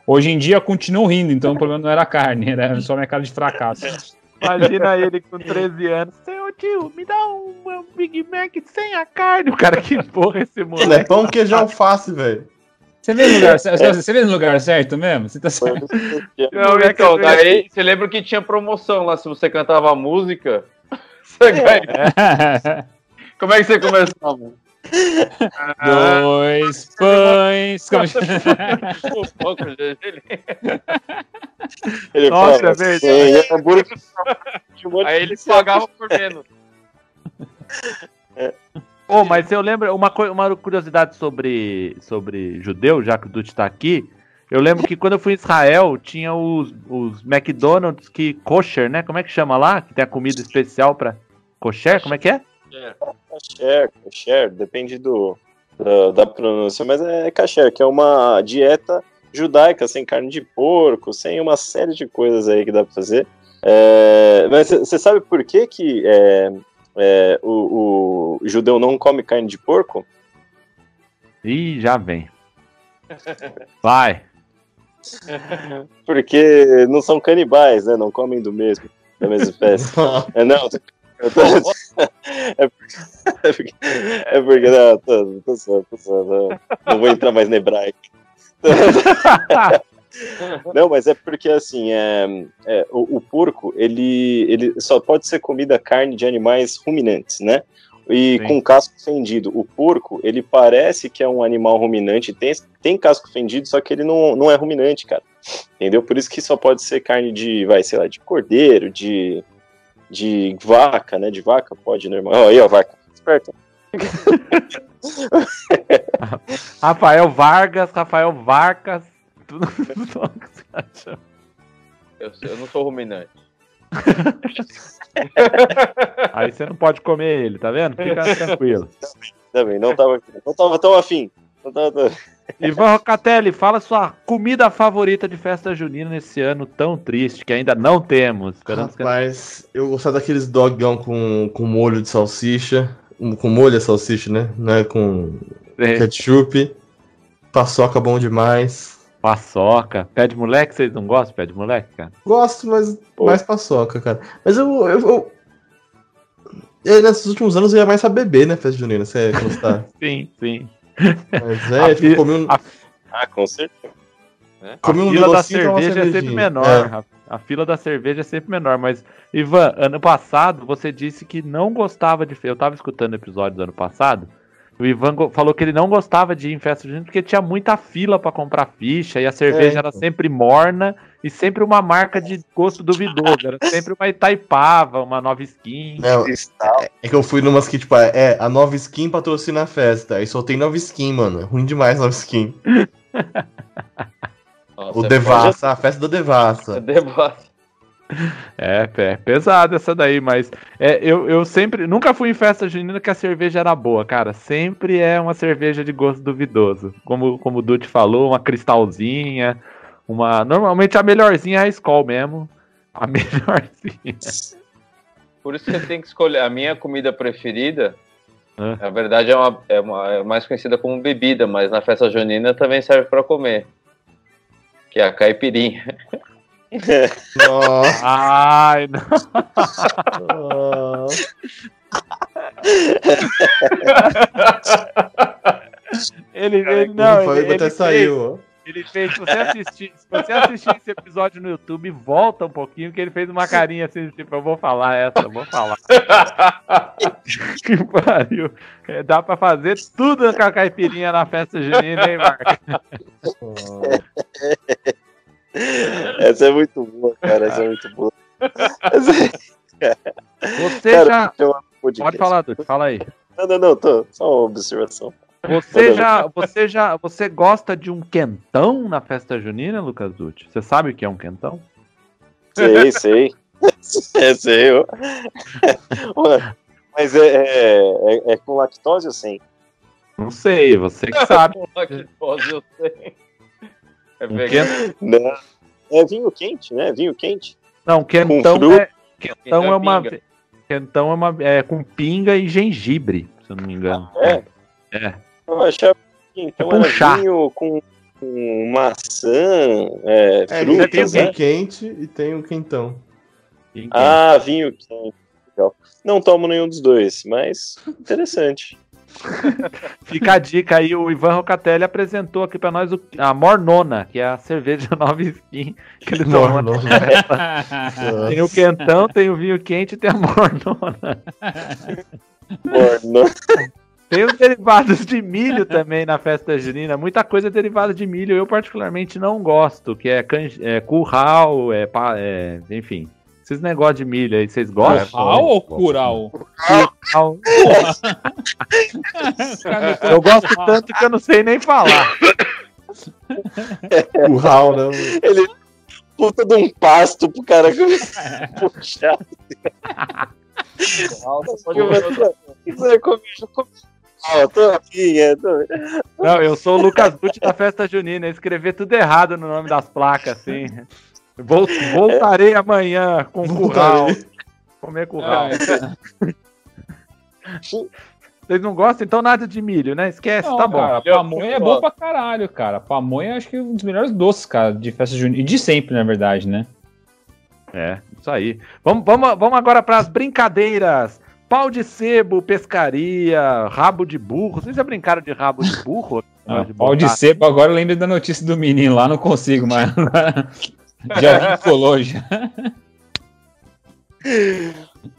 Hoje em dia continuo rindo, então o problema não era a carne, era só minha cara de fracasso. *laughs* Imagina ele com 13 anos. Seu tio, me dá um, um Big Mac sem a carne. O cara, que porra é esse Mano, moleque? é pão, queijo, alface, velho. Você veio no lugar, certo- você veio no lugar certo mesmo? Você tá certo? Não, Então, daí você lembra que tinha promoção lá se você cantava música? *laughs* Você ganha. Como é que você começava? Dois pães. Ele Nossa, fala, é verdade. "Sim, hambúrguer de um monte Aí de ele coisa." pagava por menos. Ô, mas eu lembro, uma, uma curiosidade sobre, sobre judeu, já que o Dutti tá aqui. Eu lembro que quando eu fui em Israel, tinha os, os McDonald's que kosher, né? Como é que chama lá? Que tem a comida especial pra kosher? Como é que é? Kasher, kasher, depende do, da, da pronúncia, mas é kasher, que é uma dieta judaica, sem carne de porco, sem uma série de coisas aí que dá pra fazer. É, mas você sabe por que, que é, é, o, o judeu não come carne de porco? Ih, já vem. Vai. Porque não são canibais, né? Não comem do mesmo, da mesma espécie. *laughs* É, não, eu tô- é porque, *laughs* é porque, é porque não, tô, tô só, tô só, não, não vou entrar mais na hebraica. *laughs* Não, mas é porque assim, é, é, o, o porco ele, ele só pode ser comida carne de animais ruminantes, né? E Sim. com casco fendido. O porco, ele parece que é um animal ruminante, tem, tem casco fendido, só que ele não, não é ruminante, cara. Entendeu? Por isso que só pode ser carne de, vai, sei lá, de cordeiro, de, de vaca, né? De vaca pode normal. Ó, aí, ó, vaca. Esperto. *laughs* Rafael Vargas, Rafael Vargas. Tudo. *laughs* Eu, eu não sou ruminante. *laughs* Aí você não pode comer ele, tá vendo? Fica tranquilo. Também, não tava, não tava tão afim. Não tava tão... Ivan Rocatelli, fala sua comida favorita de festa junina nesse ano tão triste que ainda não temos. Esperamos que Rapaz, eu gostava daqueles dogão com, com molho de salsicha. Com molho de salsicha, né? Não é com ketchup. Paçoca bom demais. paçoca. Pé de moleque, vocês não gostam de pé de moleque, cara? Gosto, mas Pô. mais paçoca, cara. Mas eu. eu, eu... nesses últimos anos eu ia mais pra beber, né, festa junina? Você gostar. *laughs* Sim, sim. Mas *laughs* A é, tipo, fi- comi um, a- Ah, com certeza. comi a um fila da cerveja é sempre menor. A, a fila da cerveja é sempre menor. Mas, Ivan, ano passado você disse que não gostava de. Eu tava escutando o episódio do ano passado. O Ivan falou que ele não gostava de ir em festa junina porque tinha muita fila pra comprar ficha e a cerveja era então. sempre morna e sempre uma marca de gosto duvidoso. Era sempre uma Itaipava, uma nova skin. É, Cristal. é que eu fui numas que, tipo, é, a nova skin patrocina a festa. Aí só tem nova skin, mano. É ruim demais nova skin. *laughs* Nossa, O é Devassa, a festa do Devassa. *laughs* Debate. É, é pesada essa daí, mas é, eu, eu sempre, nunca fui em festa junina que a cerveja era boa, cara. Sempre é uma cerveja de gosto duvidoso. Como, como o Dutti falou, uma cristalzinha, uma. Normalmente a melhorzinha é a Skol mesmo. A *laughs* melhorzinha. Por isso que você tem que escolher. A minha comida preferida, Ah. na verdade, é, uma, é, uma- é mais conhecida como bebida, mas na festa junina também serve para comer. Que é a caipirinha. *laughs* Nossa. Ai, não. Ele, ele não, Não, ele, até ele fez, saiu, ó. ele fez. Se você assistir, se você assistir esse episódio no YouTube, volta um pouquinho, que ele fez uma carinha assim, tipo, eu vou falar essa, eu vou falar. *laughs* que pariu. É, dá pra fazer tudo com a caipirinha na festa junina, hein, Marco? Essa é muito boa, cara. Essa é muito boa. É- Você Cara, já. Pode falar, Dudu, fala aí. Não, não, não, tô. Só uma observação. Você já, você já, você gosta de um quentão na festa junina, Lucas Dutti? Você sabe o que é um quentão? Sei, sei. *laughs* É, sei. *laughs* Ué, Mas é, é, é- é com lactose ou sem? Não sei, você que sabe. *laughs* Com lactose, eu sei. É Um vegano. Não. É vinho quente, né? Vinho quente. Não, quentão é, quentão Então é é uma. pinga. Quentão é uma. É com pinga e gengibre, se eu não me engano. É. É. Eu achava que então É com era chá. vinho com, com maçã, é, É, frutas, tem o né? vinho quente e tem o quentão. Pinga. Ah, vinho quente. Legal. Não tomo nenhum dos dois, mas interessante. *laughs* Fica a dica aí, o Ivan Rocatelli apresentou aqui pra nós o- a Mornona, que é a cerveja *laughs* nova skin que ele toma. *laughs* Tem o quentão, tem o vinho quente e tem a mornona. Morno. Tem os derivados de milho também na festa junina. Muita coisa derivada de milho. Eu particularmente não gosto, que é, can... é curral, é, pa- é, enfim. Esses negócios de milho aí, vocês gostam? Curral ou cural? Curral. Eu gosto tanto que eu não sei nem falar. Curral, não. Ele puta de um pasto pro cara puxar. Eu como. Ah, eu tô aqui, é, tô... Não, eu sou o Lucas Dutti da festa junina. Eu escrevi tudo errado no nome das placas, assim. Vol- Voltarei amanhã com curral. Comer curral. Ah, Vocês não gostam? Então nada de milho, né? Esquece, Não, tá bom. cara, pamonha é bom pra caralho, cara. Pamonha acho que é um dos melhores doces, cara, de festa junina. E de sempre, na verdade, né? É, isso aí. Vamos, vamos, vamos agora para as brincadeiras. Pau de sebo, pescaria, rabo de burro. Vocês já brincaram de rabo de burro? *laughs* Ah, De pau de sebo, agora eu lembro da notícia do menino lá, não consigo, mas *laughs* *laughs* já vinculou já.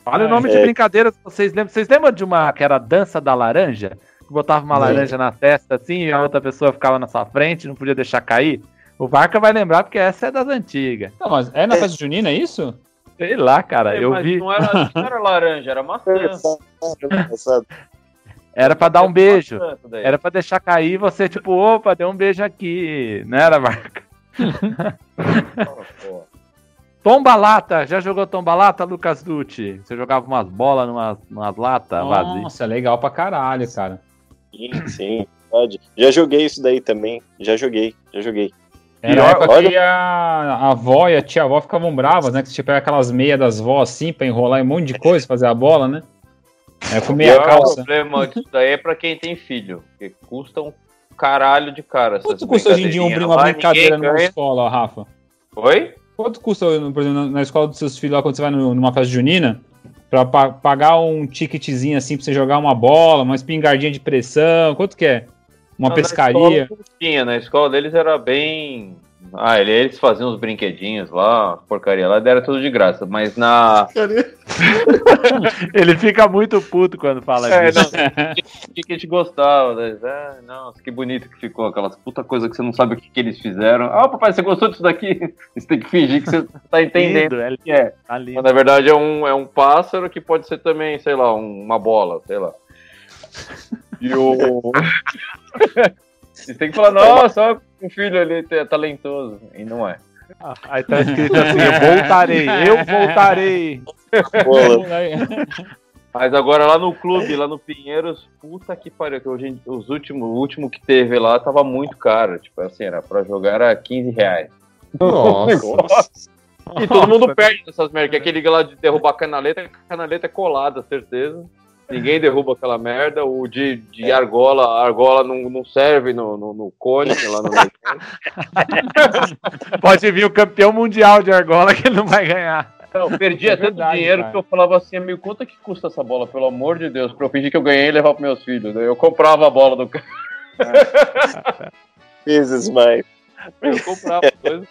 Olha o nome de É. brincadeiras que vocês lembram. Vocês lembram de uma que era a dança da laranja? Que botava uma laranja na testa assim e a outra pessoa ficava na sua frente, não podia deixar cair? O Varca vai lembrar porque essa é das antigas. Não, mas é na festa junina, é isso? Sei lá, cara. É, eu mas vi. Não era, não era laranja, era maçã. Engraçado. *laughs* Era pra dar um beijo. Era pra deixar cair e você, tipo, opa, deu um beijo aqui. Não era, Varca? *laughs* Pô. Tomba lata, já jogou tomba lata, Lucas Dutti? Você jogava umas bolas numas, numas latas vazias. Nossa, é legal pra caralho, cara. Sim, sim, verdade. Já joguei isso daí também. Já joguei, já joguei. Era a época olha- que a, a avó e a tia-avó ficavam bravas, né? Que você que pegar aquelas meias das vó assim pra enrolar um monte de coisa, fazer a bola, né? É com meia O calça. problema disso daí é pra quem tem filho, porque custa um caralho de cara. Quanto custa hoje em dia um uma lá, brincadeira numa ganha. escola, Rafa? Oi? Quanto custa, por exemplo, na- escola dos seus filhos, lá, quando você vai numa festa junina, pra pa- pagar um ticketzinho assim pra você jogar uma bola, uma espingardinha de pressão? Quanto que é? Uma Não, pescaria? Na escola, tinha, na escola deles era bem. Ah, ele- eles faziam os brinquedinhos lá, porcaria lá, era tudo de graça. Mas na. *laughs* Ele fica muito puto quando fala É, disso. não, que que a gente gostava, né? Ah, nossa, que bonito que ficou, aquelas puta coisa que você não sabe o que, que eles fizeram. Ah, papai, você gostou disso daqui? *laughs* Você tem que fingir que você tá entendendo Lindo, é, o que é. tá lindo. Mas na verdade é um, é um pássaro que pode ser também, sei lá, um- uma bola, sei lá. E o. *laughs* Você tem que falar, nossa, olha um filho ali é talentoso. E não é. Ah, Aí tá escrito assim, eu voltarei, eu voltarei. *laughs* Mas agora lá no clube, lá no Pinheiros, puta que pariu, que hoje, os últimos, o último que teve lá tava muito caro. Tipo assim, era pra jogar era 15 reais. Nossa. E todo mundo perde nessas merdas, que aquele lá de derrubar a canaleta, a canaleta é colada, certeza. Ninguém derruba aquela merda. O de, de argola, a argola não, não serve no, no, no cone, lá no *laughs* Pode vir o campeão mundial de argola que ele não vai ganhar. Eu perdi É tanto verdade, dinheiro cara. que eu falava assim, amigo, quanto é que custa essa bola, pelo amor de Deus, pra eu fingir que eu ganhei e levar pros meus filhos. Daí eu comprava a bola do cara, Vezes mais. eu comprava as coisas.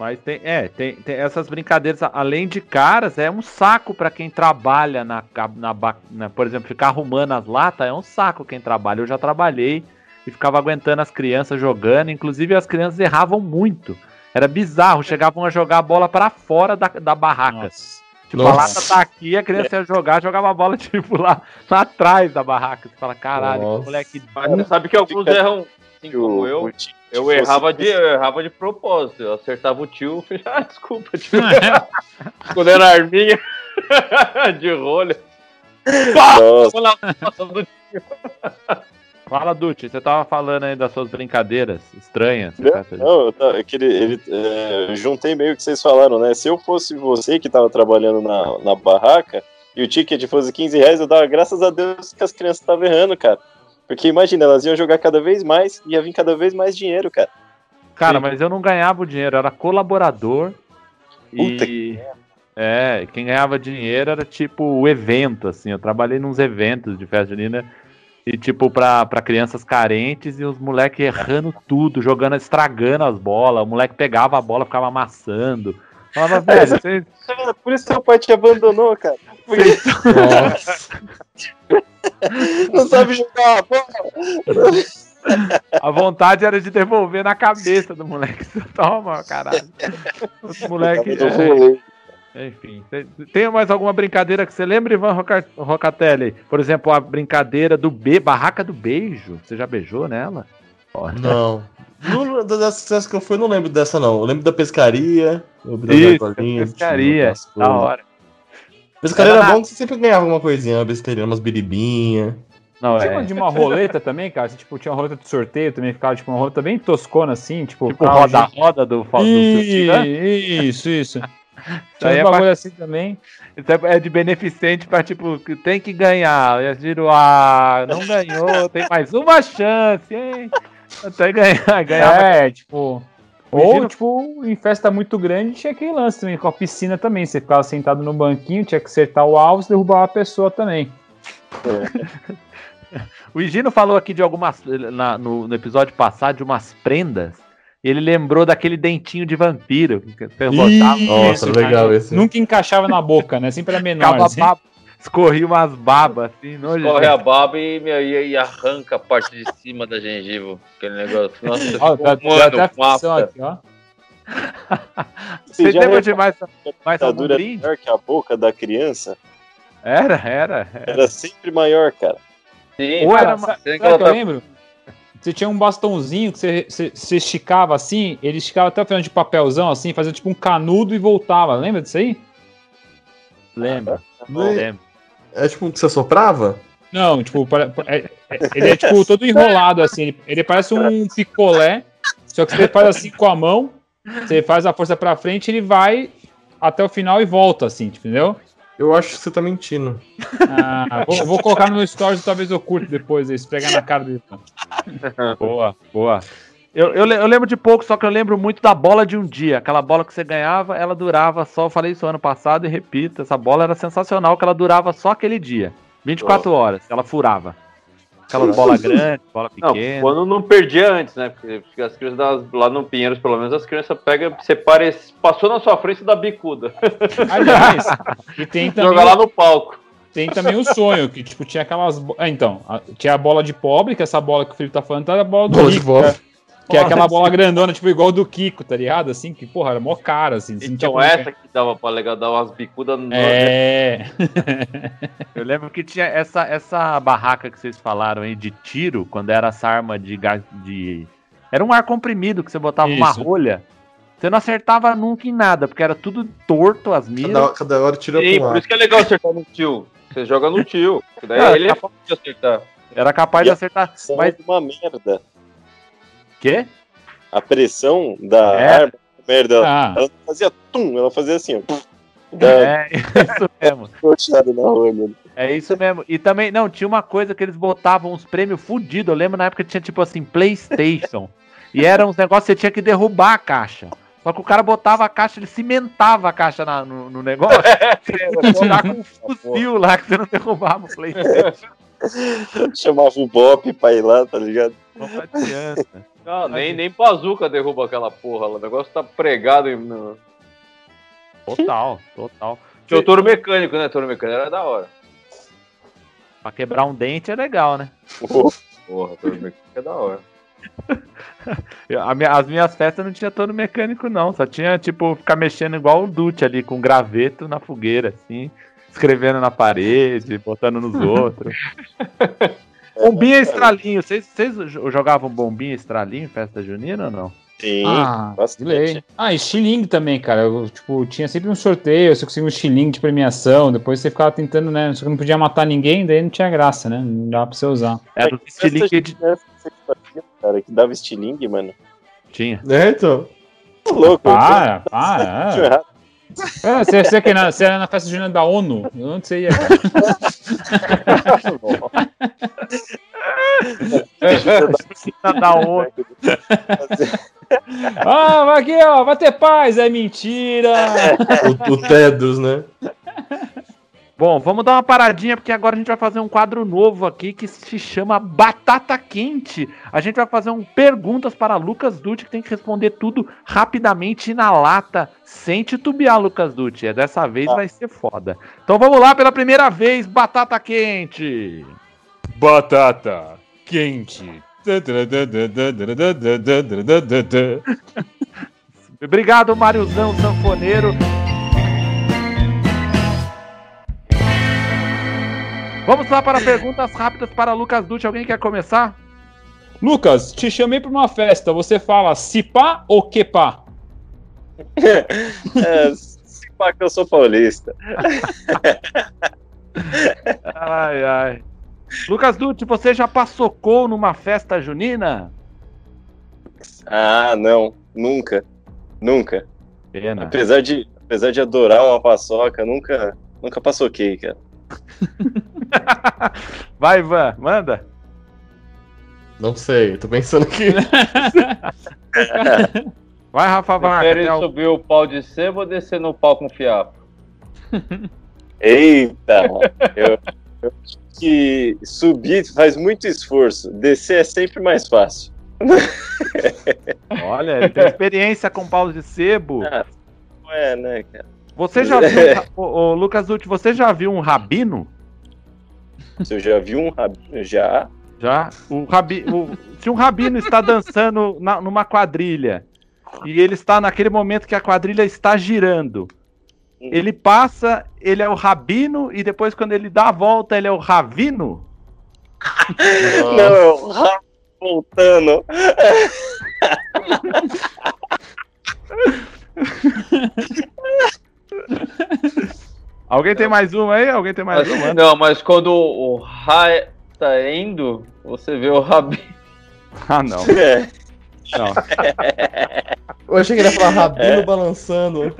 Mas tem, é, tem, tem essas brincadeiras, além de caras, é um saco pra quem trabalha na, na, na- por exemplo, ficar arrumando as latas é um saco quem trabalha. Eu já trabalhei e ficava aguentando as crianças jogando, inclusive as crianças erravam muito. Era bizarro, chegavam a jogar a bola pra fora da, da barraca. Nossa. Tipo, a Nossa. lata tá aqui, a criança ia jogar, jogava a bola *laughs* tipo lá, lá atrás da barraca. Você fala, caralho, Nossa. que moleque Mas você sabe que alguns erram, assim como eu. Eu errava, de, eu errava de propósito. Eu acertava o tio *laughs* e ah, desculpa, tio. *laughs* Quando era arminha *laughs* de rolha. Nossa, Fala, Dutti, você tava falando aí das suas brincadeiras estranhas. Não, certo? não, eu, tá- é que ele, ele, é, eu juntei meio que vocês falaram, né? Se eu fosse você que tava trabalhando na, na barraca e o ticket fosse 15 reais, eu dava graças a Deus que as crianças estavam errando, cara. Porque imagina, elas iam jogar cada vez mais e ia vir cada vez mais dinheiro, cara. Cara, mas eu não ganhava o dinheiro, era colaborador. Puta e. É, quem ganhava dinheiro era tipo o evento, assim. Eu trabalhei nos eventos de festa junina. E tipo, pra, pra crianças carentes e os moleques errando tudo, jogando, estragando as bolas. O moleque pegava a bola, ficava amassando. Falava, *laughs* velho, você, Por isso seu pai te abandonou, cara. Nossa. não sabe jogar a bola. a vontade era de devolver na cabeça do moleque. *laughs* Toma, caralho. Os no é. Enfim, tem- mais alguma brincadeira que você lembra, Ivan Roca- Rocatelli? Por exemplo, a brincadeira do be barraca do beijo. Você já beijou nela? Não. Não, das dessas que eu fui, não lembro dessa, não. Eu lembro da pescaria. Eu lembro das Isso, argolinhas, pescaria. Da hora. Pescaria Era era bom que você sempre ganhava alguma coisinha, uma besteirinha, umas biribinhas. Não, Tinha é. uma de uma roleta também, cara. Tipo, tinha uma roleta de sorteio também, ficava tipo uma roleta bem toscona assim, tipo. Tipo roda-roda do, do, Ih, Isso, isso. *laughs* Tinha aí é uns bagulho pra- assim também. Isso é é de beneficente pra, tipo, que tem que ganhar. Eu giro, ah, não ganhou, tem mais uma chance, hein? Até ganhar, ganhar. É, tipo. Ou, Imagina- tipo, em festa muito grande tinha aquele lance também, com a piscina também. Você ficava sentado no banquinho, tinha que acertar o alvo e derrubar a pessoa também. *laughs* O Higino falou aqui de algumas. na- no, no episódio passado, de umas prendas. E ele lembrou daquele dentinho de vampiro. Que você botava, Nossa, Isso, legal cara. esse. Nunca encaixava na boca, né? Sempre era menor. ficava Assim. Escorria umas babas assim, Corre nojento. a baba e, meu, e, e arranca a parte de cima da gengiva. Aquele negócio. *laughs* Nossa, Ó, até com aflição afta. aqui, ó. Vocês já lembram de mais, mais algum dura brinde? maior que a boca da criança Era, era. era. era sempre maior, cara. Sim, Ou era Sabe, Tem sabe que ela o que eu tá- lembro? Você tinha um bastãozinho que você, você, você esticava assim, ele esticava até o final de papelzão assim, fazia tipo um canudo e voltava. Lembra disso aí? Lembra? Não é- Lembra. É tipo um que você soprava? Não, tipo, é- é- ele é tipo todo enrolado assim. Ele, ele parece um picolé, só que você faz assim com a mão, você faz a força pra frente, ele vai até o final e volta assim, entendeu? Eu acho que você tá mentindo. Ah, vou, vou colocar no meu stories, talvez eu curto depois, isso, pegar na cara dele. *laughs* Boa, boa. Eu, eu, eu lembro de pouco, só que eu lembro muito da bola de um dia. Aquela bola que você ganhava, ela durava só. Eu falei isso ano passado e repito: essa bola era sensacional, que ela durava só aquele dia. 24 horas, ela furava. Aquela bola *laughs* grande, bola Não, pequena. quando não perdia antes, né? Porque, as crianças das- lá no Pinheiros, pelo menos, as crianças pegam, você pare, passou na sua frente da bicuda. *laughs* Aliás, e tem também, Joga lá no palco. tem também o sonho, que tipo, tinha aquelas. Ah, então, tinha a bola de pobre, que essa bola que o Felipe tá falando, tá a bola do Bola de rico, bola. né? Que é aquela bola grandona, tipo, igual do Kiko, tá ligado? Assim, que, porra, era mó cara, assim. tinha Então como- essa que dava pra legal, dar umas bicudas no... É. *laughs* Eu lembro que tinha essa, essa barraca que vocês falaram aí de tiro, quando era essa arma de gás. De... Era um ar comprimido que você botava uma Isso. rolha. Você não acertava nunca em nada, porque era tudo torto as miras. Cada, cada hora tira Sim, por isso que é legal acertar no tio. Você joga no tio. Daí Ah, ele é fácil de acertar. Era capaz de acertar. Mas. uma merda. Quê? A pressão da É. arma, merda, ela, Ah, ela fazia tum, ela fazia assim, ó. puf, É *laughs* isso mesmo. *laughs* É isso mesmo. E também, não, tinha uma coisa que eles botavam uns prêmios fudidos. Eu lembro na época que tinha tipo assim, PlayStation. e eram uns negócios que você tinha que derrubar a caixa. Só que o cara botava a caixa, ele cimentava a caixa na- no, no negócio. *laughs* Você com um fuzil lá que você não derrubava o PlayStation. *laughs* Chamava o Bop pra ir lá, tá ligado? Não adianta. Não, nem, nem bazuca derruba aquela porra lá. O negócio tá pregado em- no. Total, total. Tinha o touro mecânico, né? Touro mecânico era da hora. Pra quebrar um dente é legal, né? Porra, touro mecânico é da hora. *laughs* Minha- as minhas festas não tinha todo mecânico, não. Só tinha, tipo, ficar mexendo igual o Dutch ali, com graveto na fogueira, assim. Escrevendo na parede, botando nos *laughs* outros. Bombinha estralinho. Vocês, vocês jo- jogavam bombinha estralinho em festa junina ou não? Sim, Ah, bastante. Ah, e estilingue também, cara. Eu, tipo, tinha sempre um sorteio, você conseguia um estilingue de premiação, depois você ficava tentando, né? Só que não podia matar ninguém, daí não tinha graça, né? Não dava pra você usar. Era o estilingue de... Fazia, cara, que dava estilingue, mano. Tinha. É, então. Tô louco. Para, para. *laughs* É, você, você, que na, você era na festa junina da ONU? Onde você ia, cara? da onda. Ah, vai aqui, ó, vai ter paz, é mentira! O, o Tedros, né? Bom, vamos dar uma paradinha porque agora a gente vai fazer um quadro novo aqui que se chama Batata Quente. A gente vai fazer um perguntas para Lucas Dutti que tem que responder tudo rapidamente e na lata, sem titubear, Lucas Dutti. É, Dessa vez vai ser foda. Então vamos lá pela primeira vez, Batata Quente. Batata quente. *laughs* Obrigado, Mariozão Sanfoneiro. Vamos lá para perguntas rápidas para Lucas Dutti. Alguém quer começar? Lucas, te chamei pra uma festa. Você fala cipá ou quepá? *laughs* É, se pá que eu sou paulista. Ai, ai. Lucas Dutti, você já passocou numa festa junina? Ah, não. Nunca. Nunca. Pena. Apesar de, apesar de adorar uma paçoca, nunca, nunca paçoquei, cara. *laughs* *laughs* Vai, Ivan, manda. Não sei, tô pensando aqui. *laughs* Vai, Rafa Vaca. Prefere al- subir o pau de sebo ou descer no pau com fiapo? Eita! eu, eu acho que subir faz muito esforço. Descer é sempre mais fácil. Olha, ele tem experiência com pau de sebo. Ah, é, né, cara? Você já viu. *laughs* Ô, ô, Lucas Dutti, você já viu um rabino? Se eu já vi um rabino, já. Já? O rabi, o- se um rabino está dançando na- numa quadrilha e ele está naquele momento que a quadrilha está girando, ele passa, ele é o rabino e depois quando ele dá a volta ele é o ravino? *laughs* Não, é o rabo voltando. *laughs* Alguém tem mais uma aí? Alguém tem mais uma? não, mas quando o Ra tá indo, você vê o rabino. *laughs* Ah, não. É. não. Eu achei que ele ia falar rabino É. balançando.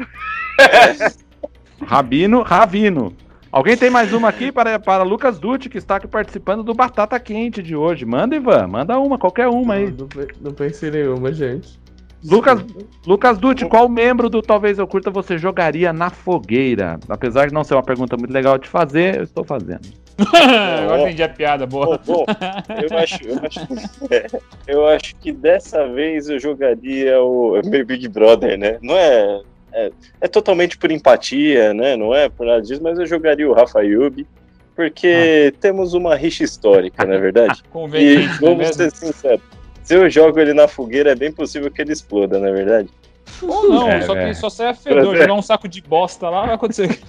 Rabino, Ravino. Alguém tem mais uma aqui para, para Lucas Dutti, que está aqui participando do Batata Quente de hoje. Manda, Ivan, manda uma, qualquer uma aí. Não, pe- não pensei em nenhuma, gente. Lucas, Lucas Dutti, qual membro do Talvez Eu Curta você jogaria na fogueira? Apesar de não ser uma pergunta muito legal de fazer, eu estou fazendo. *laughs* Agora entendi a piada, boa. Bom, bom, eu acho, eu acho, eu acho que dessa vez eu jogaria o é meio Big Brother, né? Não é, é, é totalmente por empatia, né? Não é por nada disso, mas eu jogaria o Rafa Yubi, porque temos uma rixa histórica, não é verdade? *laughs* E Conveniente, não é vamos ser sinceros. Se eu jogo ele na fogueira, é bem possível que ele exploda, não é verdade? Ou não, É, só é. que só sai a fedor, *laughs* jogar um saco de bosta lá, vai acontecer. *laughs*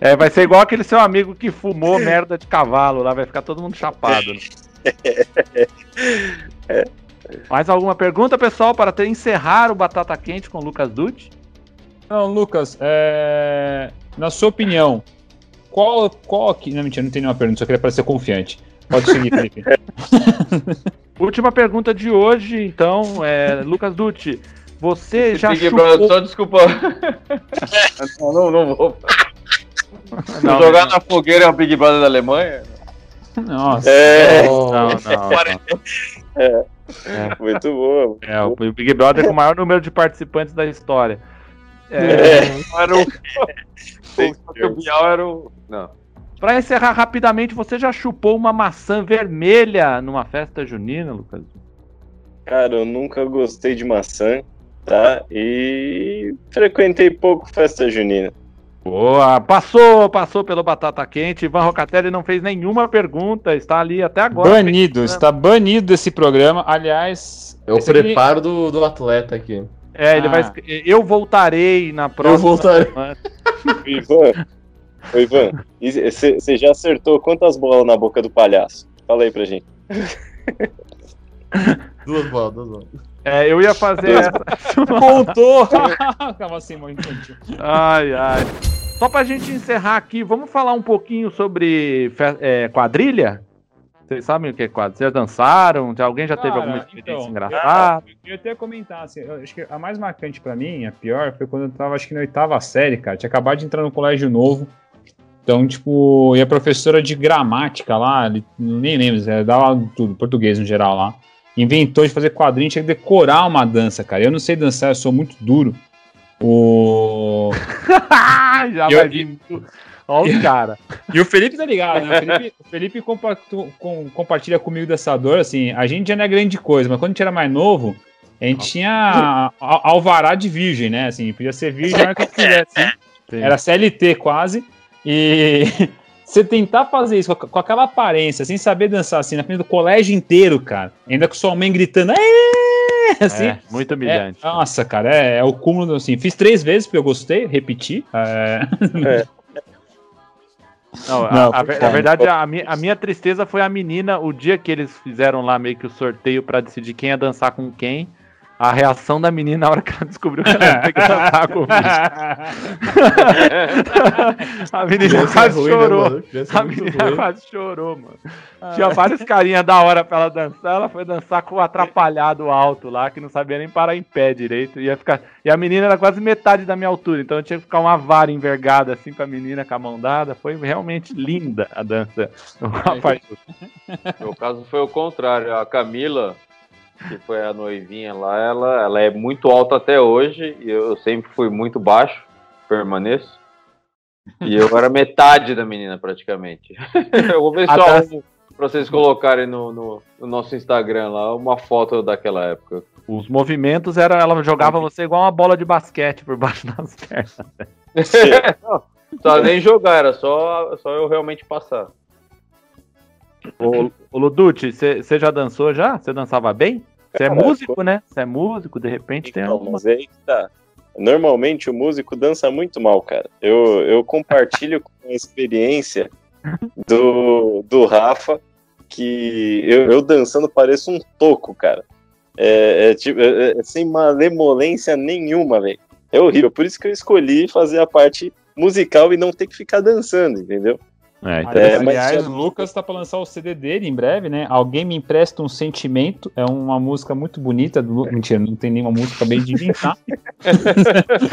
É, vai ser igual aquele seu amigo que fumou merda de cavalo lá, vai ficar todo mundo chapado. né? *laughs* Mais alguma pergunta, pessoal, para ter, encerrar o Batata Quente com o Lucas Dutti? Não, Lucas, é... na sua opinião, qual, qual aqui... Não, mentira, não tem nenhuma pergunta, só queria parecer confiante. Pode seguir, Felipe. *laughs* Última pergunta de hoje, então, é, Lucas Dutti, você já Big chupou... Brother, só desculpa. *laughs* não, não, não vou. Não, jogar não. na fogueira é o Big Brother da Alemanha? Nossa. É, Não, não, não. muito boa. É, o Big Brother com o maior número de participantes da história. É, Não era o. O Bial era o. Não. Para encerrar rapidamente, você já chupou uma maçã vermelha numa festa junina, Lucas? Cara, eu nunca gostei de maçã, tá? E frequentei pouco festa junina. Boa, passou, passou pelo Batata Quente. Ivan Rocatelli não fez nenhuma pergunta, está ali até agora. Banido, está banido desse programa. Aliás, É o esse aqui- preparo do, do atleta aqui. É, ele Ah. vai. Eu voltarei na próxima. Eu voltarei. Ivan, ô Ivan, você já acertou quantas bolas na boca do palhaço? Fala aí pra gente. Duas bolas, duas bolas. É, eu ia fazer essa. Voltou! *laughs* Calma *laughs* assim, mãe. infantil. Ai, ai. Só pra gente encerrar aqui, vamos falar um pouquinho sobre é, quadrilha? Vocês sabem o que é quadrilha? Vocês já dançaram? Alguém já teve Cara, alguma experiência então, engraçada? Eu ia até comentar, assim, eu acho que a mais marcante pra mim, a pior, foi quando eu tava, acho que na oitava série, cara. Tinha acabado de entrar no colégio novo. Então, tipo, e a professora de gramática lá, nem lembro, ela dava tudo, português no geral lá. Inventou de fazer quadrinho, tinha que decorar uma dança, cara. Eu não sei dançar, eu sou muito duro. O. *laughs* já Eu- vai vir. Olha o cara. E o Felipe tá ligado, né? O Felipe, o Felipe compactu- com- compartilha comigo dessa dor, assim, a gente já não é grande coisa, mas quando a gente era mais novo, a gente tinha al- alvará de virgem, né? Assim, podia ser virgem hora que quisesse. Sim. Era CLT quase. E *laughs* você tentar fazer isso com, aquela aparência, sem saber dançar, assim, na frente do colégio inteiro, cara, ainda com sua mãe gritando, "Êêê!", assim, É, muito é, humilhante. nossa, cara, é, é o cúmulo, assim. Fiz três vezes porque eu gostei, repeti. é, Não, a- Não, a, cara. na verdade, a, mi- a minha tristeza foi a menina, o dia que eles fizeram lá meio que o sorteio pra decidir quem ia dançar com quem. A reação da menina na hora que ela descobriu que ela ia ter que dançar comigo. A menina é quase ruim, né, chorou. mano? Criança é A menina ruim. quase chorou, mano. Tinha vários carinhas da hora pra ela dançar. Ela foi dançar com o atrapalhado alto lá, que não sabia nem parar em pé direito. Ia ficar... E a menina era quase metade da minha altura, então eu tinha que ficar uma vara envergada assim pra menina com a mão dada. Foi realmente linda a dança. O *laughs* rapaz. Meu caso foi o contrário. A Camila, que foi a noivinha lá, ela, ela é muito alta até hoje e eu sempre fui muito baixo, permaneço. E eu era metade da menina praticamente. *laughs* eu vou ver só um, pra vocês colocarem no, no, no nosso Instagram lá uma foto daquela época. Os movimentos era. Ela jogava você igual uma bola de basquete por baixo *laughs* das pernas. Não, Só nem jogar, era só, só eu realmente passar. Ô, ô Luducci, você já dançou já? Você dançava bem? Você é músico, né? Você é músico, de repente tem Então, alguma. mas aí tá. Normalmente o músico dança muito mal, cara. Eu, eu compartilho *laughs* com a experiência do, do Rafa que eu, eu dançando pareço um toco, cara. É, é tipo, é- é sem malemolência nenhuma, velho. É horrível. Por isso que eu escolhi fazer a parte musical e não ter que ficar dançando, entendeu? É, Aliás, É, mas aliás, o Lucas tá pra lançar o CD dele em breve, né? Alguém me empresta um sentimento. É uma música muito bonita do Mentira, não tem nenhuma música, acabei de inventar. *laughs*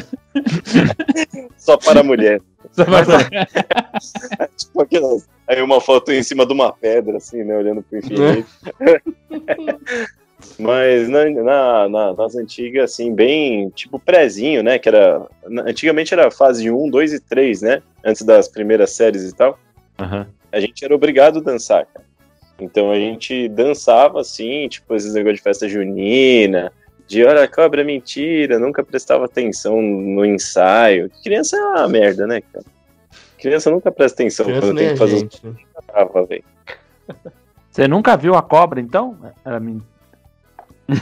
Só para mulher. Só pra- *laughs* tipo aquelas. Aí uma foto em cima de uma pedra, assim, né? Olhando pro infinito. *laughs* Mas na, na- na- nas antigas, assim, bem tipo prézinho, né? Que era. Antigamente era fase 1, 2 e 3, né? Antes das primeiras séries e tal. Aham. A gente era obrigado a dançar, cara. Então a gente dançava assim, tipo, esses negócios de festa junina, de hora cobra mentira, nunca prestava atenção no ensaio. Criança é uma merda, né, cara? Criança nunca presta atenção Criança quando tem a que fazer os gente. né? *laughs* trava, velho. Você nunca viu a cobra, então? Era men-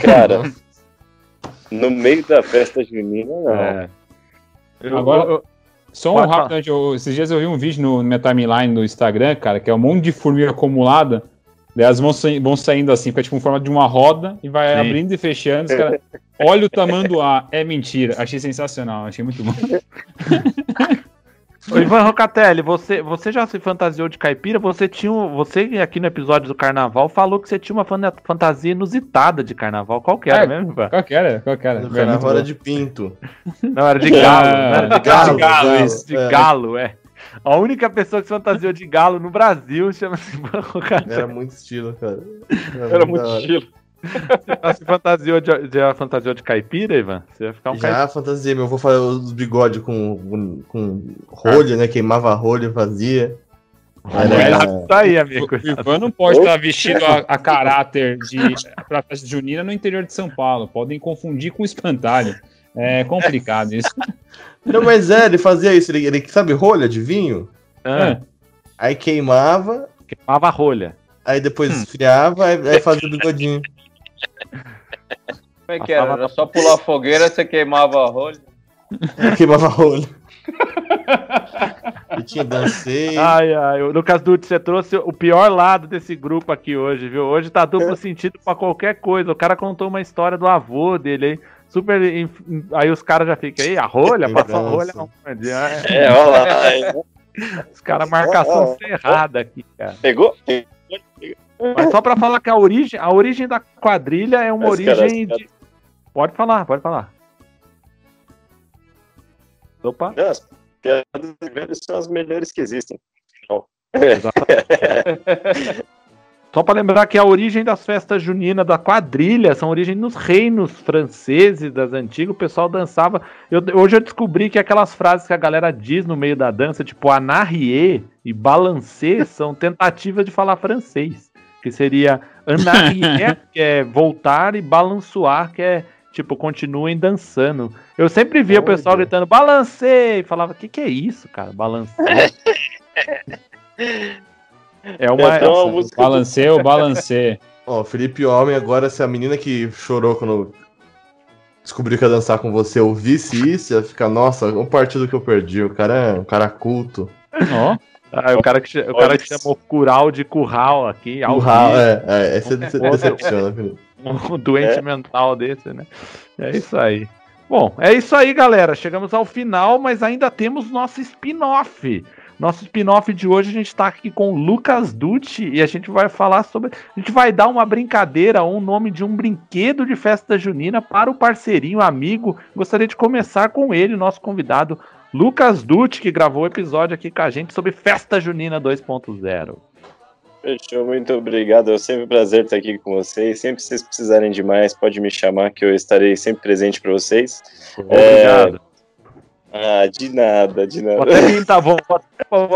Cara, *laughs* no meio da festa junina, não. É. Eu- Agora- eu- Só um rápido, eu- esses dias eu vi um vídeo no, na minha timeline do Instagram, cara, que é um monte de formiga acumulada. Daí elas vão, sa- vão saindo assim, fica tipo em forma de uma roda e vai Sim. abrindo e fechando. Os cara, *laughs* olha o tamanho do ar. É mentira. Achei sensacional, achei muito bom. *laughs* Ô, Ivan Rocatelli, você, você já se fantasiou de caipira? Você tinha. um- Você aqui no episódio do carnaval falou que você tinha uma fan- fantasia inusitada de carnaval. Qual que era É. mesmo, Ivan? Qual que era? Qual que era? No É, muito carnaval era de pinto. *laughs* Não, era de galo. Não era de *laughs* de galo. galo, isso. De é. galo, é. A única pessoa que se fantasiou de galo no Brasil chama-se Ivan Rocatelli. Era muito estilo, cara. Era muito da hora. estilo. Já se fantasiou de, já fantasiou de caipira, Ivan? Você ia ficar um caipira. Já fantasia, meu avô fazia os bigodes com, com, rolha, né? Queimava rolha e fazia. Era, Isso aí, amigo. O Ivan não pode estar vestido a, a caráter de pra festa junina no interior de São Paulo. Podem confundir com espantalho. É complicado isso. Não, mas é, ele fazia isso. Ele, ele sabe rolha de vinho? Ah, Aí queimava, queimava a rolha. aí depois esfriava, aí, aí fazia o bigodinho. Como é que era? Era só pular a fogueira, você queimava a rolha. Queimava a rolha. E tinha dancei. Ai, ai, o Lucas Dutti, você trouxe o pior lado desse grupo aqui hoje, viu? Hoje tá duplo sentido pra qualquer coisa. O cara contou uma história do avô dele aí. Super. inf- Aí os caras já ficam aí, a rolha, passou a rolha onde? É, É, olha lá. Os caras marcação cerrada aqui, cara. Pegou? Mas só pra falar que a origem, a origem da quadrilha é uma Mas, cara, origem de. Pode falar, pode falar. Opa. Não, as piadas velhas são as melhores que existem. *laughs* Só para lembrar que a origem das festas juninas da quadrilha são origem nos reinos franceses das antigas, o pessoal dançava. Eu- hoje eu descobri que aquelas frases que a galera diz no meio da dança, tipo anarrier e balancer, são tentativas de falar francês. Que seria anarrier, *laughs* que é voltar, e balançoar, que é tipo, continuem dançando. Eu sempre via o pessoal Olha. gritando balancei, e falava, o que, que é isso, cara? Balanceio. *laughs* É uma. É, uma música Balanceu, balancê. Ó, o Felipe Homem, agora, se a menina que chorou quando descobriu que ia dançar com você ouvisse isso, ia ficar, nossa, um partido que eu perdi. O cara é um cara culto. Ó, Ah, o cara que, o cara que chamou curral de curral aqui, Curral, é, é, esse você decepciona, Felipe. *laughs* um doente mental desse, né? É isso aí. Bom, é isso aí, galera. Chegamos ao final, mas ainda temos nosso spin-off. Nosso spin-off de hoje a gente tá aqui com o Lucas Dutti e a gente vai falar sobre. A gente vai dar uma brincadeira ou um nome de um brinquedo de festa junina para o parceirinho, amigo. Gostaria de começar com ele, nosso convidado, Lucas Dutti, que gravou o episódio aqui com a gente sobre Festa Junina 2.0. Fechou, muito obrigado. É sempre um prazer estar aqui com vocês. Sempre que vocês precisarem de mais, pode me chamar que eu estarei sempre presente para vocês. Obrigado. Ah, de nada, de Vou nada. até pintar, vou, vou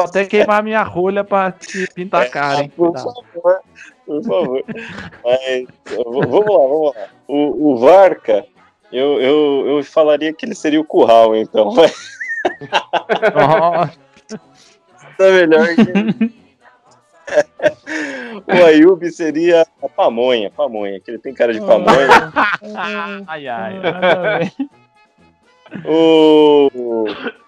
até- vou queimar minha rolha pra te pintar a cara, hein? Por favor, por favor. Mas, vamos lá, vamos lá. O, o Varca, eu, eu, eu falaria que ele seria o curral, então. Nossa, Tá melhor que. o Ayub seria a pamonha, pamonha, que ele tem cara de pamonha. ai, ai. nada a ver. O,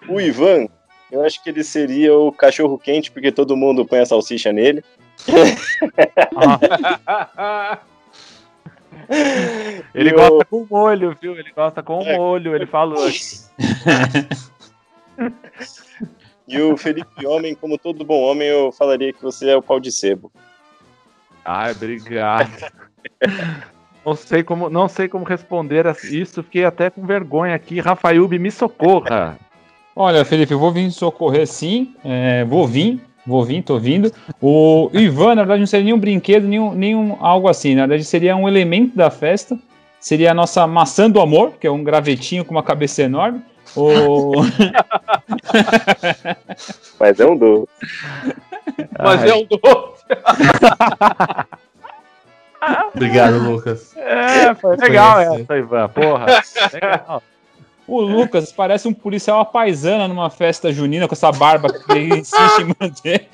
o Ivan, eu acho que ele seria o cachorro quente, porque todo mundo põe a salsicha nele. Ele E gosta com molho, viu? Ele gosta com É. molho, ele falou. *laughs* *laughs* E o Felipe Homem, como todo bom homem, eu falaria que você é o pau de sebo. Ai, obrigado. Não sei como, não sei como responder a isso, fiquei até com vergonha aqui. Rafael, me socorra. Olha, Felipe, eu vou vir socorrer sim. é, vou vir, vou vir, tô vindo. O Ivan, na verdade, não seria nenhum brinquedo, nenhum, nenhum algo assim. Na verdade, seria um elemento da festa. Seria a nossa maçã do amor, que é um gravetinho com uma cabeça enorme. O... *laughs* Mas é um do. *laughs* Mas Ai, é um doce. *laughs* Obrigado, Lucas. É, foi legal Conhecer. essa, Ivan. Porra. Legal. o Lucas parece um policial paisana numa festa junina com essa barba que ele insiste em manter.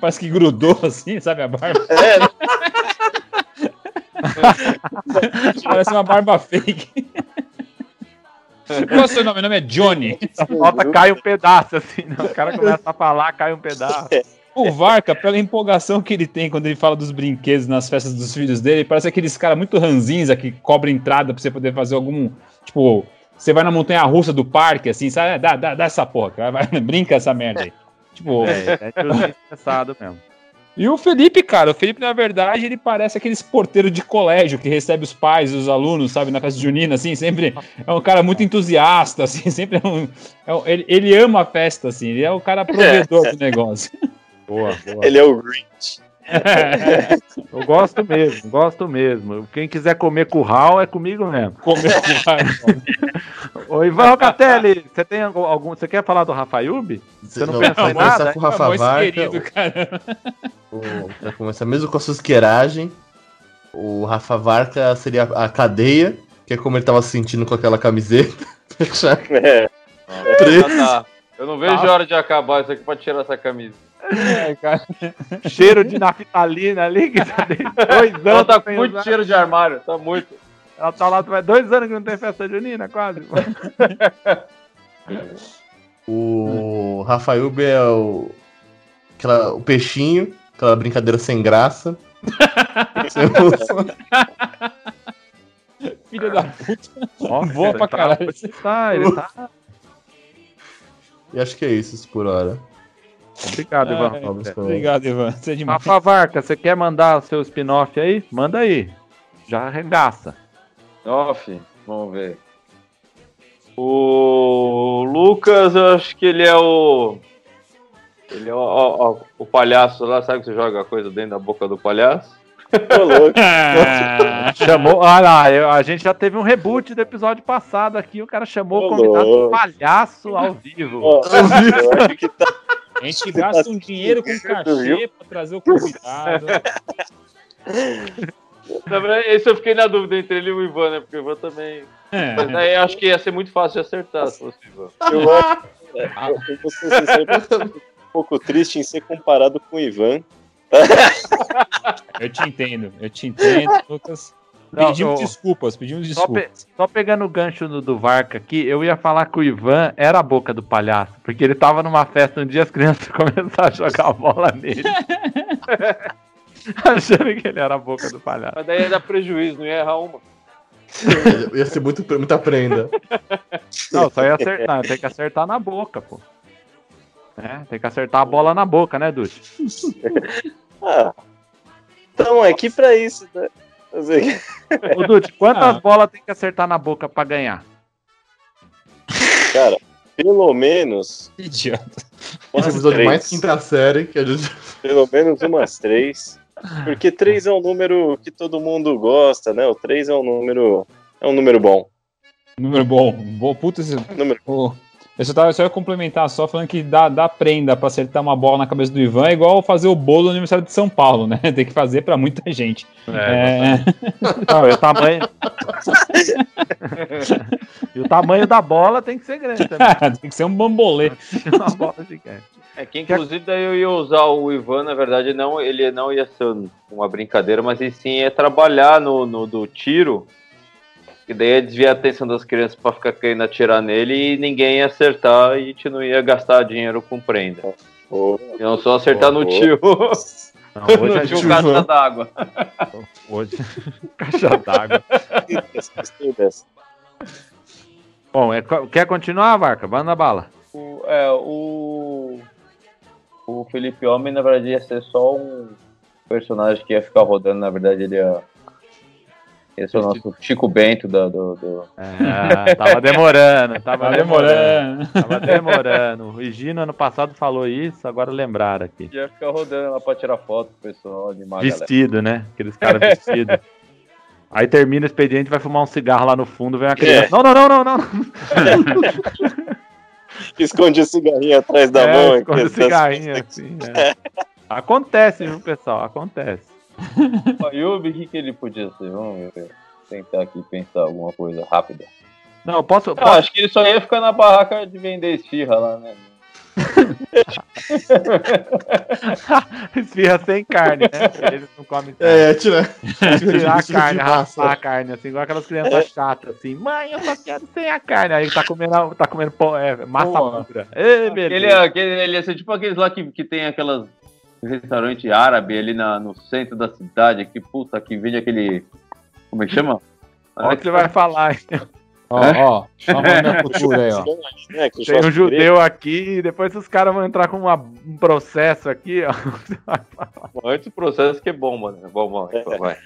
Parece que grudou assim, sabe a barba? É, Parece uma barba fake. Qual é o seu nome? Meu nome é Johnny. Nota cai um pedaço, assim. né? O cara começa a falar, cai um pedaço. O Varca, pela empolgação que ele tem quando ele fala dos brinquedos nas festas dos filhos dele, parece aqueles caras muito ranzinza que cobra entrada pra você poder fazer algum. Tipo, você vai na montanha russa do parque, assim, sabe? Dá, dá, dá essa porra. Vai, *laughs* brinca essa merda aí. Tipo, É, é estressado mesmo. E o Felipe, cara, o Felipe, na verdade, ele parece aqueles porteiros de colégio que recebe os pais e os alunos, sabe, na festa junina, assim, sempre é um cara muito entusiasta, assim, *laughs* sempre é um. é um- ele, ele ama a festa, assim, ele é o cara provedor do negócio. Boa, boa. ele é o Grinch. *laughs* Eu gosto mesmo, gosto mesmo. Quem quiser comer curral é comigo mesmo. Comeu com raiva. Ô, Ivan Rocatelli, você tem algum, Você quer falar do Rafaiub? Você não pensa vai em começar nada? com o Rafa Varca. querido, cara. O, pra começar mesmo com a susqueiragem, o Rafa Varca seria a cadeia, que é como ele tava se sentindo com aquela camiseta. *laughs* Fechar É. Ah, tá. Eu não vejo a hora de acabar isso aqui pra tirar essa camisa. É, cara. Cheiro de naftalina ali, que tá. Dois Ela anos. tá muito usar. cheiro de armário, tá muito. Ela tá lá, faz dois anos que não tem festa junina, quase. *laughs* O Rafael é o, aquela, o peixinho, aquela brincadeira sem graça. *laughs* sem. Filho da puta. Nossa, Boa pra tá- caralho. Tá, ele tá. e acho que é isso por hora. Obrigado, Ivan. Ai, Vamos com- Obrigado, Ivan. Você é. Rafa Varca, você quer mandar o seu spin-off aí? Manda aí. Já arregaça. Off, vamos ver. O Lucas, eu acho que ele é o. Ele é o, ó, ó, o palhaço lá, sabe que você joga a coisa dentro da boca do palhaço? Ô, louco. *laughs* *laughs* Chamou. Olha lá, eu- a gente já teve um reboot do episódio passado aqui. O cara chamou o Ô, convidado de louco. palhaço ao vivo. Acho que tá. A gente gasta um dinheiro com cachê pra trazer o convidado. *laughs* Esse eu fiquei na dúvida entre ele e o Ivan, né? Porque o Ivan também. Mas É. aí eu acho que ia ser muito fácil de acertar se fosse o Ivan. Eu *laughs* acho. é, Eu, eu vou ser sincero, eu tô um pouco triste em ser comparado com o Ivan. Eu te entendo, eu te entendo, Lucas. Não, Pedimos eu- desculpas, pedimos Só, pe- desculpas. só pegando o gancho do, do Varca aqui, eu ia falar que o Ivan era a boca do palhaço, porque ele tava numa festa um dia as crianças *laughs* começaram a jogar bola nele. *laughs* *laughs* Achando que ele era a boca do palhaço. Mas daí ia dar prejuízo, não ia errar uma. *laughs* Ia ser muito, muita prenda. Não, só ia acertar, tem que acertar na boca, pô. É, tem que acertar a bola na boca, né, Dude? *laughs* Ah. Então, é aqui pra isso, né? Fazer- Ô, Dude, quantas Ah. bolas tem que acertar na boca pra ganhar? Cara, pelo menos. Idiota. Esse episódio três. mais quinta série que a gente. Pelo menos umas três. Porque três é um número que todo mundo gosta, né? O três é um número. É um número bom. Número bom. Bom, puta, esse, Número... o- eu só, tava, só ia complementar só falando que dá, dá prenda pra acertar uma bola na cabeça do Ivan é igual fazer o bolo no aniversário de São Paulo, né? *laughs* Tem que fazer pra muita gente. É, *laughs* Não, e o tamanho. *laughs* e o tamanho da bola tem que ser grande também. tem que ser um bambolê. Uma bola gigante. É que inclusive daí eu ia usar o Ivan, na verdade, não, ele não ia ser uma brincadeira, mas ele sim ia trabalhar no, no do tiro. E daí ia desviar a atenção das crianças pra ficar querendo atirar nele e ninguém ia acertar e a gente não ia gastar dinheiro com prenda. Pô, Iam só acertar no Boa. tio. Não, hoje no a tio caixa d'água. *laughs* Hoje. *laughs* Caixa d'água. Bom, é, quer continuar, Varca? Vai na bala. O, é, o. O Felipe Homem, na verdade, ia ser só um personagem que ia ficar rodando. Na verdade, ele ia. Ia ser o nosso Chico Bento da, do, do- É, tava demorando, tava demorando. Tava demorando. O Regino ano passado falou isso, agora lembraram aqui. Ia ficar rodando lá pra tirar foto com o pessoal, animar a galera. Vestido, né? Aqueles caras vestidos. *laughs* Aí termina o expediente, vai fumar um cigarro lá no fundo, vem uma criança. Não, não, não, não, não. *laughs* Esconde o cigarrinho atrás da é, mão. esconde o cigarrinho assim. é. Acontece, viu, pessoal? Acontece. O Yubi, o que, que ele podia ser? Vamos ver. Tentar aqui pensar alguma coisa rápida. Não, eu posso. Posso- acho que ele só ia ficar na barraca de vender esfirra lá, né? *laughs* Esfirra sem carne, né? Eles não comem carne. É, tira. Tirar a carne, raspar a carne, assim, igual aquelas crianças chatas, assim. Mãe, eu só quero sem a carne. Aí tá comendo, tá comendo é, massa Boa. pura. Ei, Ele, beleza. é, aquele, ele ia ser tipo aqueles lá que, que tem aquelas restaurante árabe ali na, no centro da cidade, que puta, que vende aquele. Como é que chama? Olha o que você vai falar. hein? Ó, ó, só mandando a cultura aí, ó. Né, Tem um judeu aqui e depois os caras vão entrar com uma- um processo aqui, ó. Antes o processo que é bom, mano. É bom, bom. Então vai.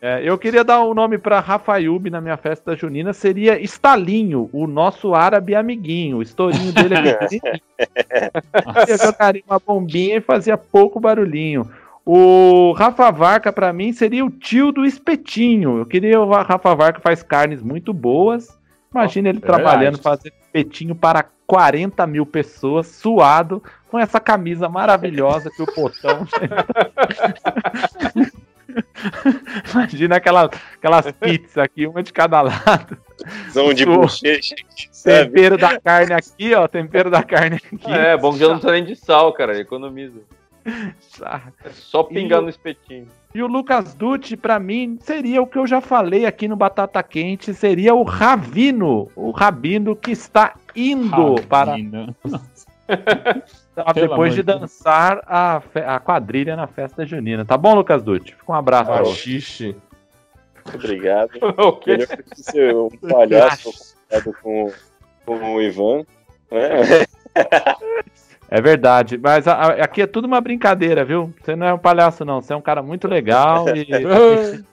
É, eu queria dar o nome para Rafaiub na minha festa junina, seria Estalinho, o nosso árabe amiguinho. O estourinho dele é pequenininho. *laughs* Eu jogaria uma bombinha e fazia pouco barulhinho. O Rafa Varca, para mim, seria o tio do espetinho. Eu queria o Rafa Varca faz carnes muito boas. Imagina ele verdade. trabalhando, fazendo espetinho para 40 mil pessoas, suado, com essa camisa maravilhosa que o potão *laughs* *laughs* Imagina aquelas, aquelas *laughs* pizzas aqui, uma de cada lado. Zão de bochecha, sabe? Tempero da carne aqui, ó. Tempero da carne aqui. É, bom que já não precisa nem de sal, cara. Economiza. É só pingar E- no espetinho. E o Lucas Dutti, pra mim, seria o que eu já falei aqui no Batata Quente, seria o Ravino, o Rabino que está indo para Rabino. *laughs* Tá, Pelo Depois de dançar a, fe- a quadrilha na festa junina. Tá bom, Lucas Dutti? Fica um abraço pra você. Xixi. Obrigado. *laughs* O quê? Melhor que ser um palhaço com, com o Ivan. Né? *laughs* É verdade, mas a- a- aqui é tudo uma brincadeira, viu? Você não é um palhaço, não. Você é um cara muito legal e. *laughs*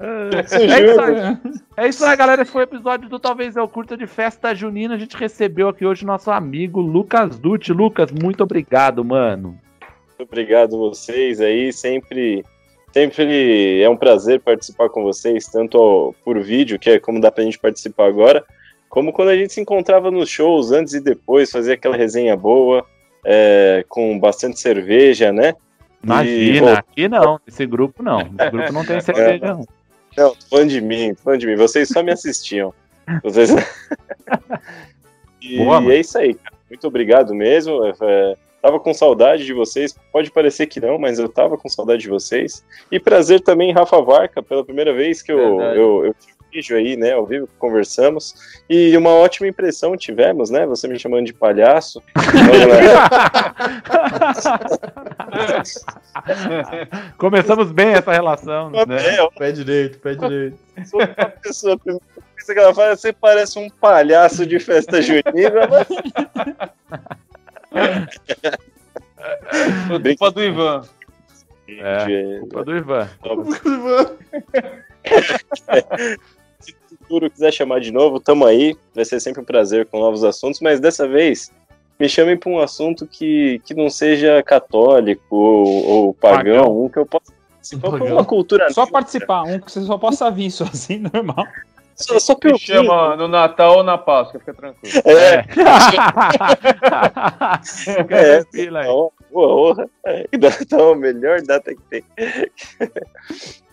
é, isso aí, é isso aí, galera. Esse foi o episódio do Talvez Eu Curta de Festa Junina. A gente recebeu aqui hoje nosso amigo Lucas Dutti. Lucas, muito obrigado, mano. Muito obrigado vocês aí, sempre sempre é um prazer participar com vocês, tanto por vídeo, que é como dá pra gente participar agora, como quando a gente se encontrava nos shows antes e depois, fazia aquela resenha boa, é, com bastante cerveja, né? Imagina, bom, aqui não. Esse grupo não. Esse grupo não tem *laughs* cerveja, não. Não, falando de mim, falando de mim. Vocês só me assistiam. Vocês... *laughs* e Boa, é isso aí, cara. Muito obrigado mesmo. É, é, tava com saudade de vocês. Pode parecer que não, mas eu tava com saudade de vocês. E prazer também, Rafa Varca, pela primeira vez que eu, Verdade. eu, eu te vejo aí, né, ao vivo, conversamos. E uma ótima impressão tivemos, né? Você me chamando de palhaço. *laughs* Começamos bem essa relação, né? É, eu Pé direito, pé direito. sou uma pessoa, que ela fala, você parece um palhaço de festa junina. Culpa do Ivan. É, culpa do Ivan. *laughs* Se o futuro quiser chamar de novo, tamo aí. Vai ser sempre um prazer com novos assuntos, mas dessa vez me chamem para um assunto que, que não seja católico ou, ou pagão, Pagão. um que eu possa participar por uma cultura Só neutra. participar, um que você só possa vir *laughs* sozinho, normal. Só, só Me chama no Natal ou na Páscoa, fica tranquilo. É, *laughs* Fica É. tranquilo aí. boa, boa. É, então, a melhor data que tem.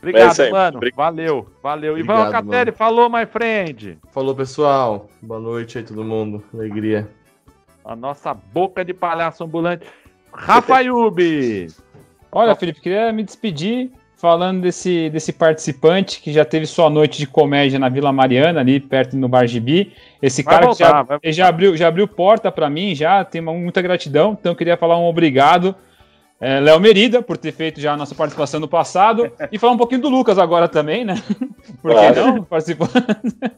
Obrigado, É mano. obrigado. Valeu, valeu. Ivan Alcatelli, falou, my friend. Falou, pessoal. Boa noite aí, todo mundo. Alegria. A nossa boca de palhaço ambulante. Rafa Yubi. Olha, Felipe, queria me despedir falando desse, desse participante que já teve sua noite de comédia na Vila Mariana, ali perto no Bar Gibi. Esse Vai cara que voltar, já, já abriu, já abriu porta para mim, já tem uma- muita gratidão. Então eu queria falar um obrigado, é, Léo Merida, por ter feito já a nossa participação no passado. e falar um pouquinho do Lucas agora também, né? *laughs* Por que Claro. não? Participando.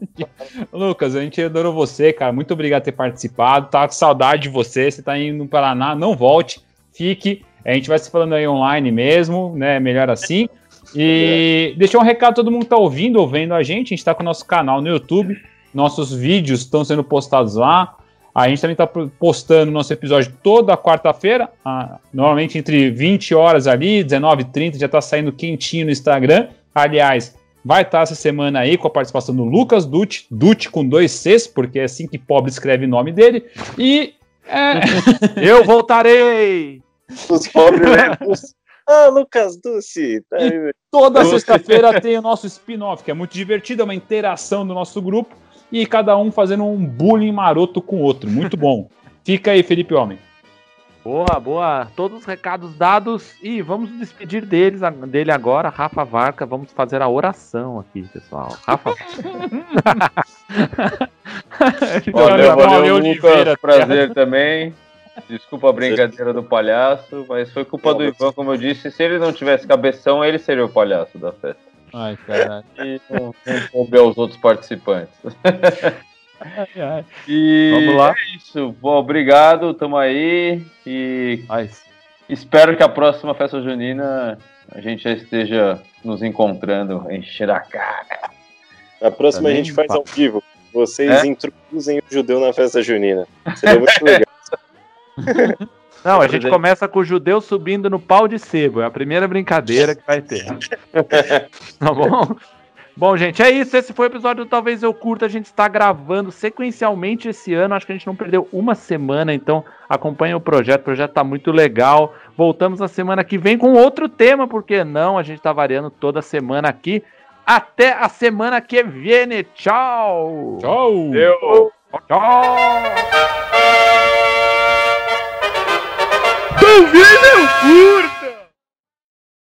*laughs* Lucas, a gente adorou você, cara. Muito obrigado por ter participado. Tava com saudade de você. Você tá indo no Paraná, não volte, fique. A gente vai se falando aí online mesmo, né? Melhor assim. E deixar um recado a todo mundo que tá ouvindo ou vendo a gente. A gente tá com o nosso canal no YouTube. Nossos vídeos estão sendo postados lá. A gente também tá postando nosso episódio toda quarta-feira, ah, normalmente entre 20 horas ali, 19h30, já tá saindo quentinho no Instagram. Aliás, vai estar essa semana aí com a participação do Lucas Dutti, Dutti com dois Cs, porque é assim que pobre escreve o nome dele. E é, *laughs* Eu voltarei. Os pobres, né? *laughs* Ah, Lucas Dulce. Tá toda sexta-feira tem o nosso spin-off, que é muito divertido, é uma interação do nosso grupo e cada um fazendo um bullying maroto com o outro. Muito bom. *laughs* Fica aí, Felipe Homem. Boa, boa. Todos os recados dados e vamos despedir deles, dele agora, Rafa Varca. Vamos fazer a oração aqui, pessoal. Rafa. *laughs* Valeu, valeu, Lucas. Prazer também. Desculpa a brincadeira do palhaço, mas foi culpa do Ivan, como eu disse. Se ele não tivesse cabeção, ele seria o palhaço da festa. Ai, caralho. E não, não coube aos outros participantes. E Vamos lá. é isso. Bom, obrigado, tamo aí. E espero que a próxima festa junina a gente já esteja nos encontrando, encher a cara. Na próxima a Também, gente faz pá. ao vivo. Vocês É? introduzem o judeu na festa junina. Seria muito *laughs* legal. Não, a gente começa com o judeu subindo no pau de sebo. É a primeira brincadeira que vai ter. *laughs* tá bom? Bom, gente, é isso. Esse foi o episódio do Talvez Eu Curta. A gente está gravando sequencialmente esse ano. Acho que a gente não perdeu uma semana, então acompanha o projeto. O projeto tá muito legal. Voltamos na semana que vem com outro tema, porque não? A gente tá variando toda semana aqui. Até a semana que vem. Tchau! Tchau! Eu. Tchau! Eu meu furo!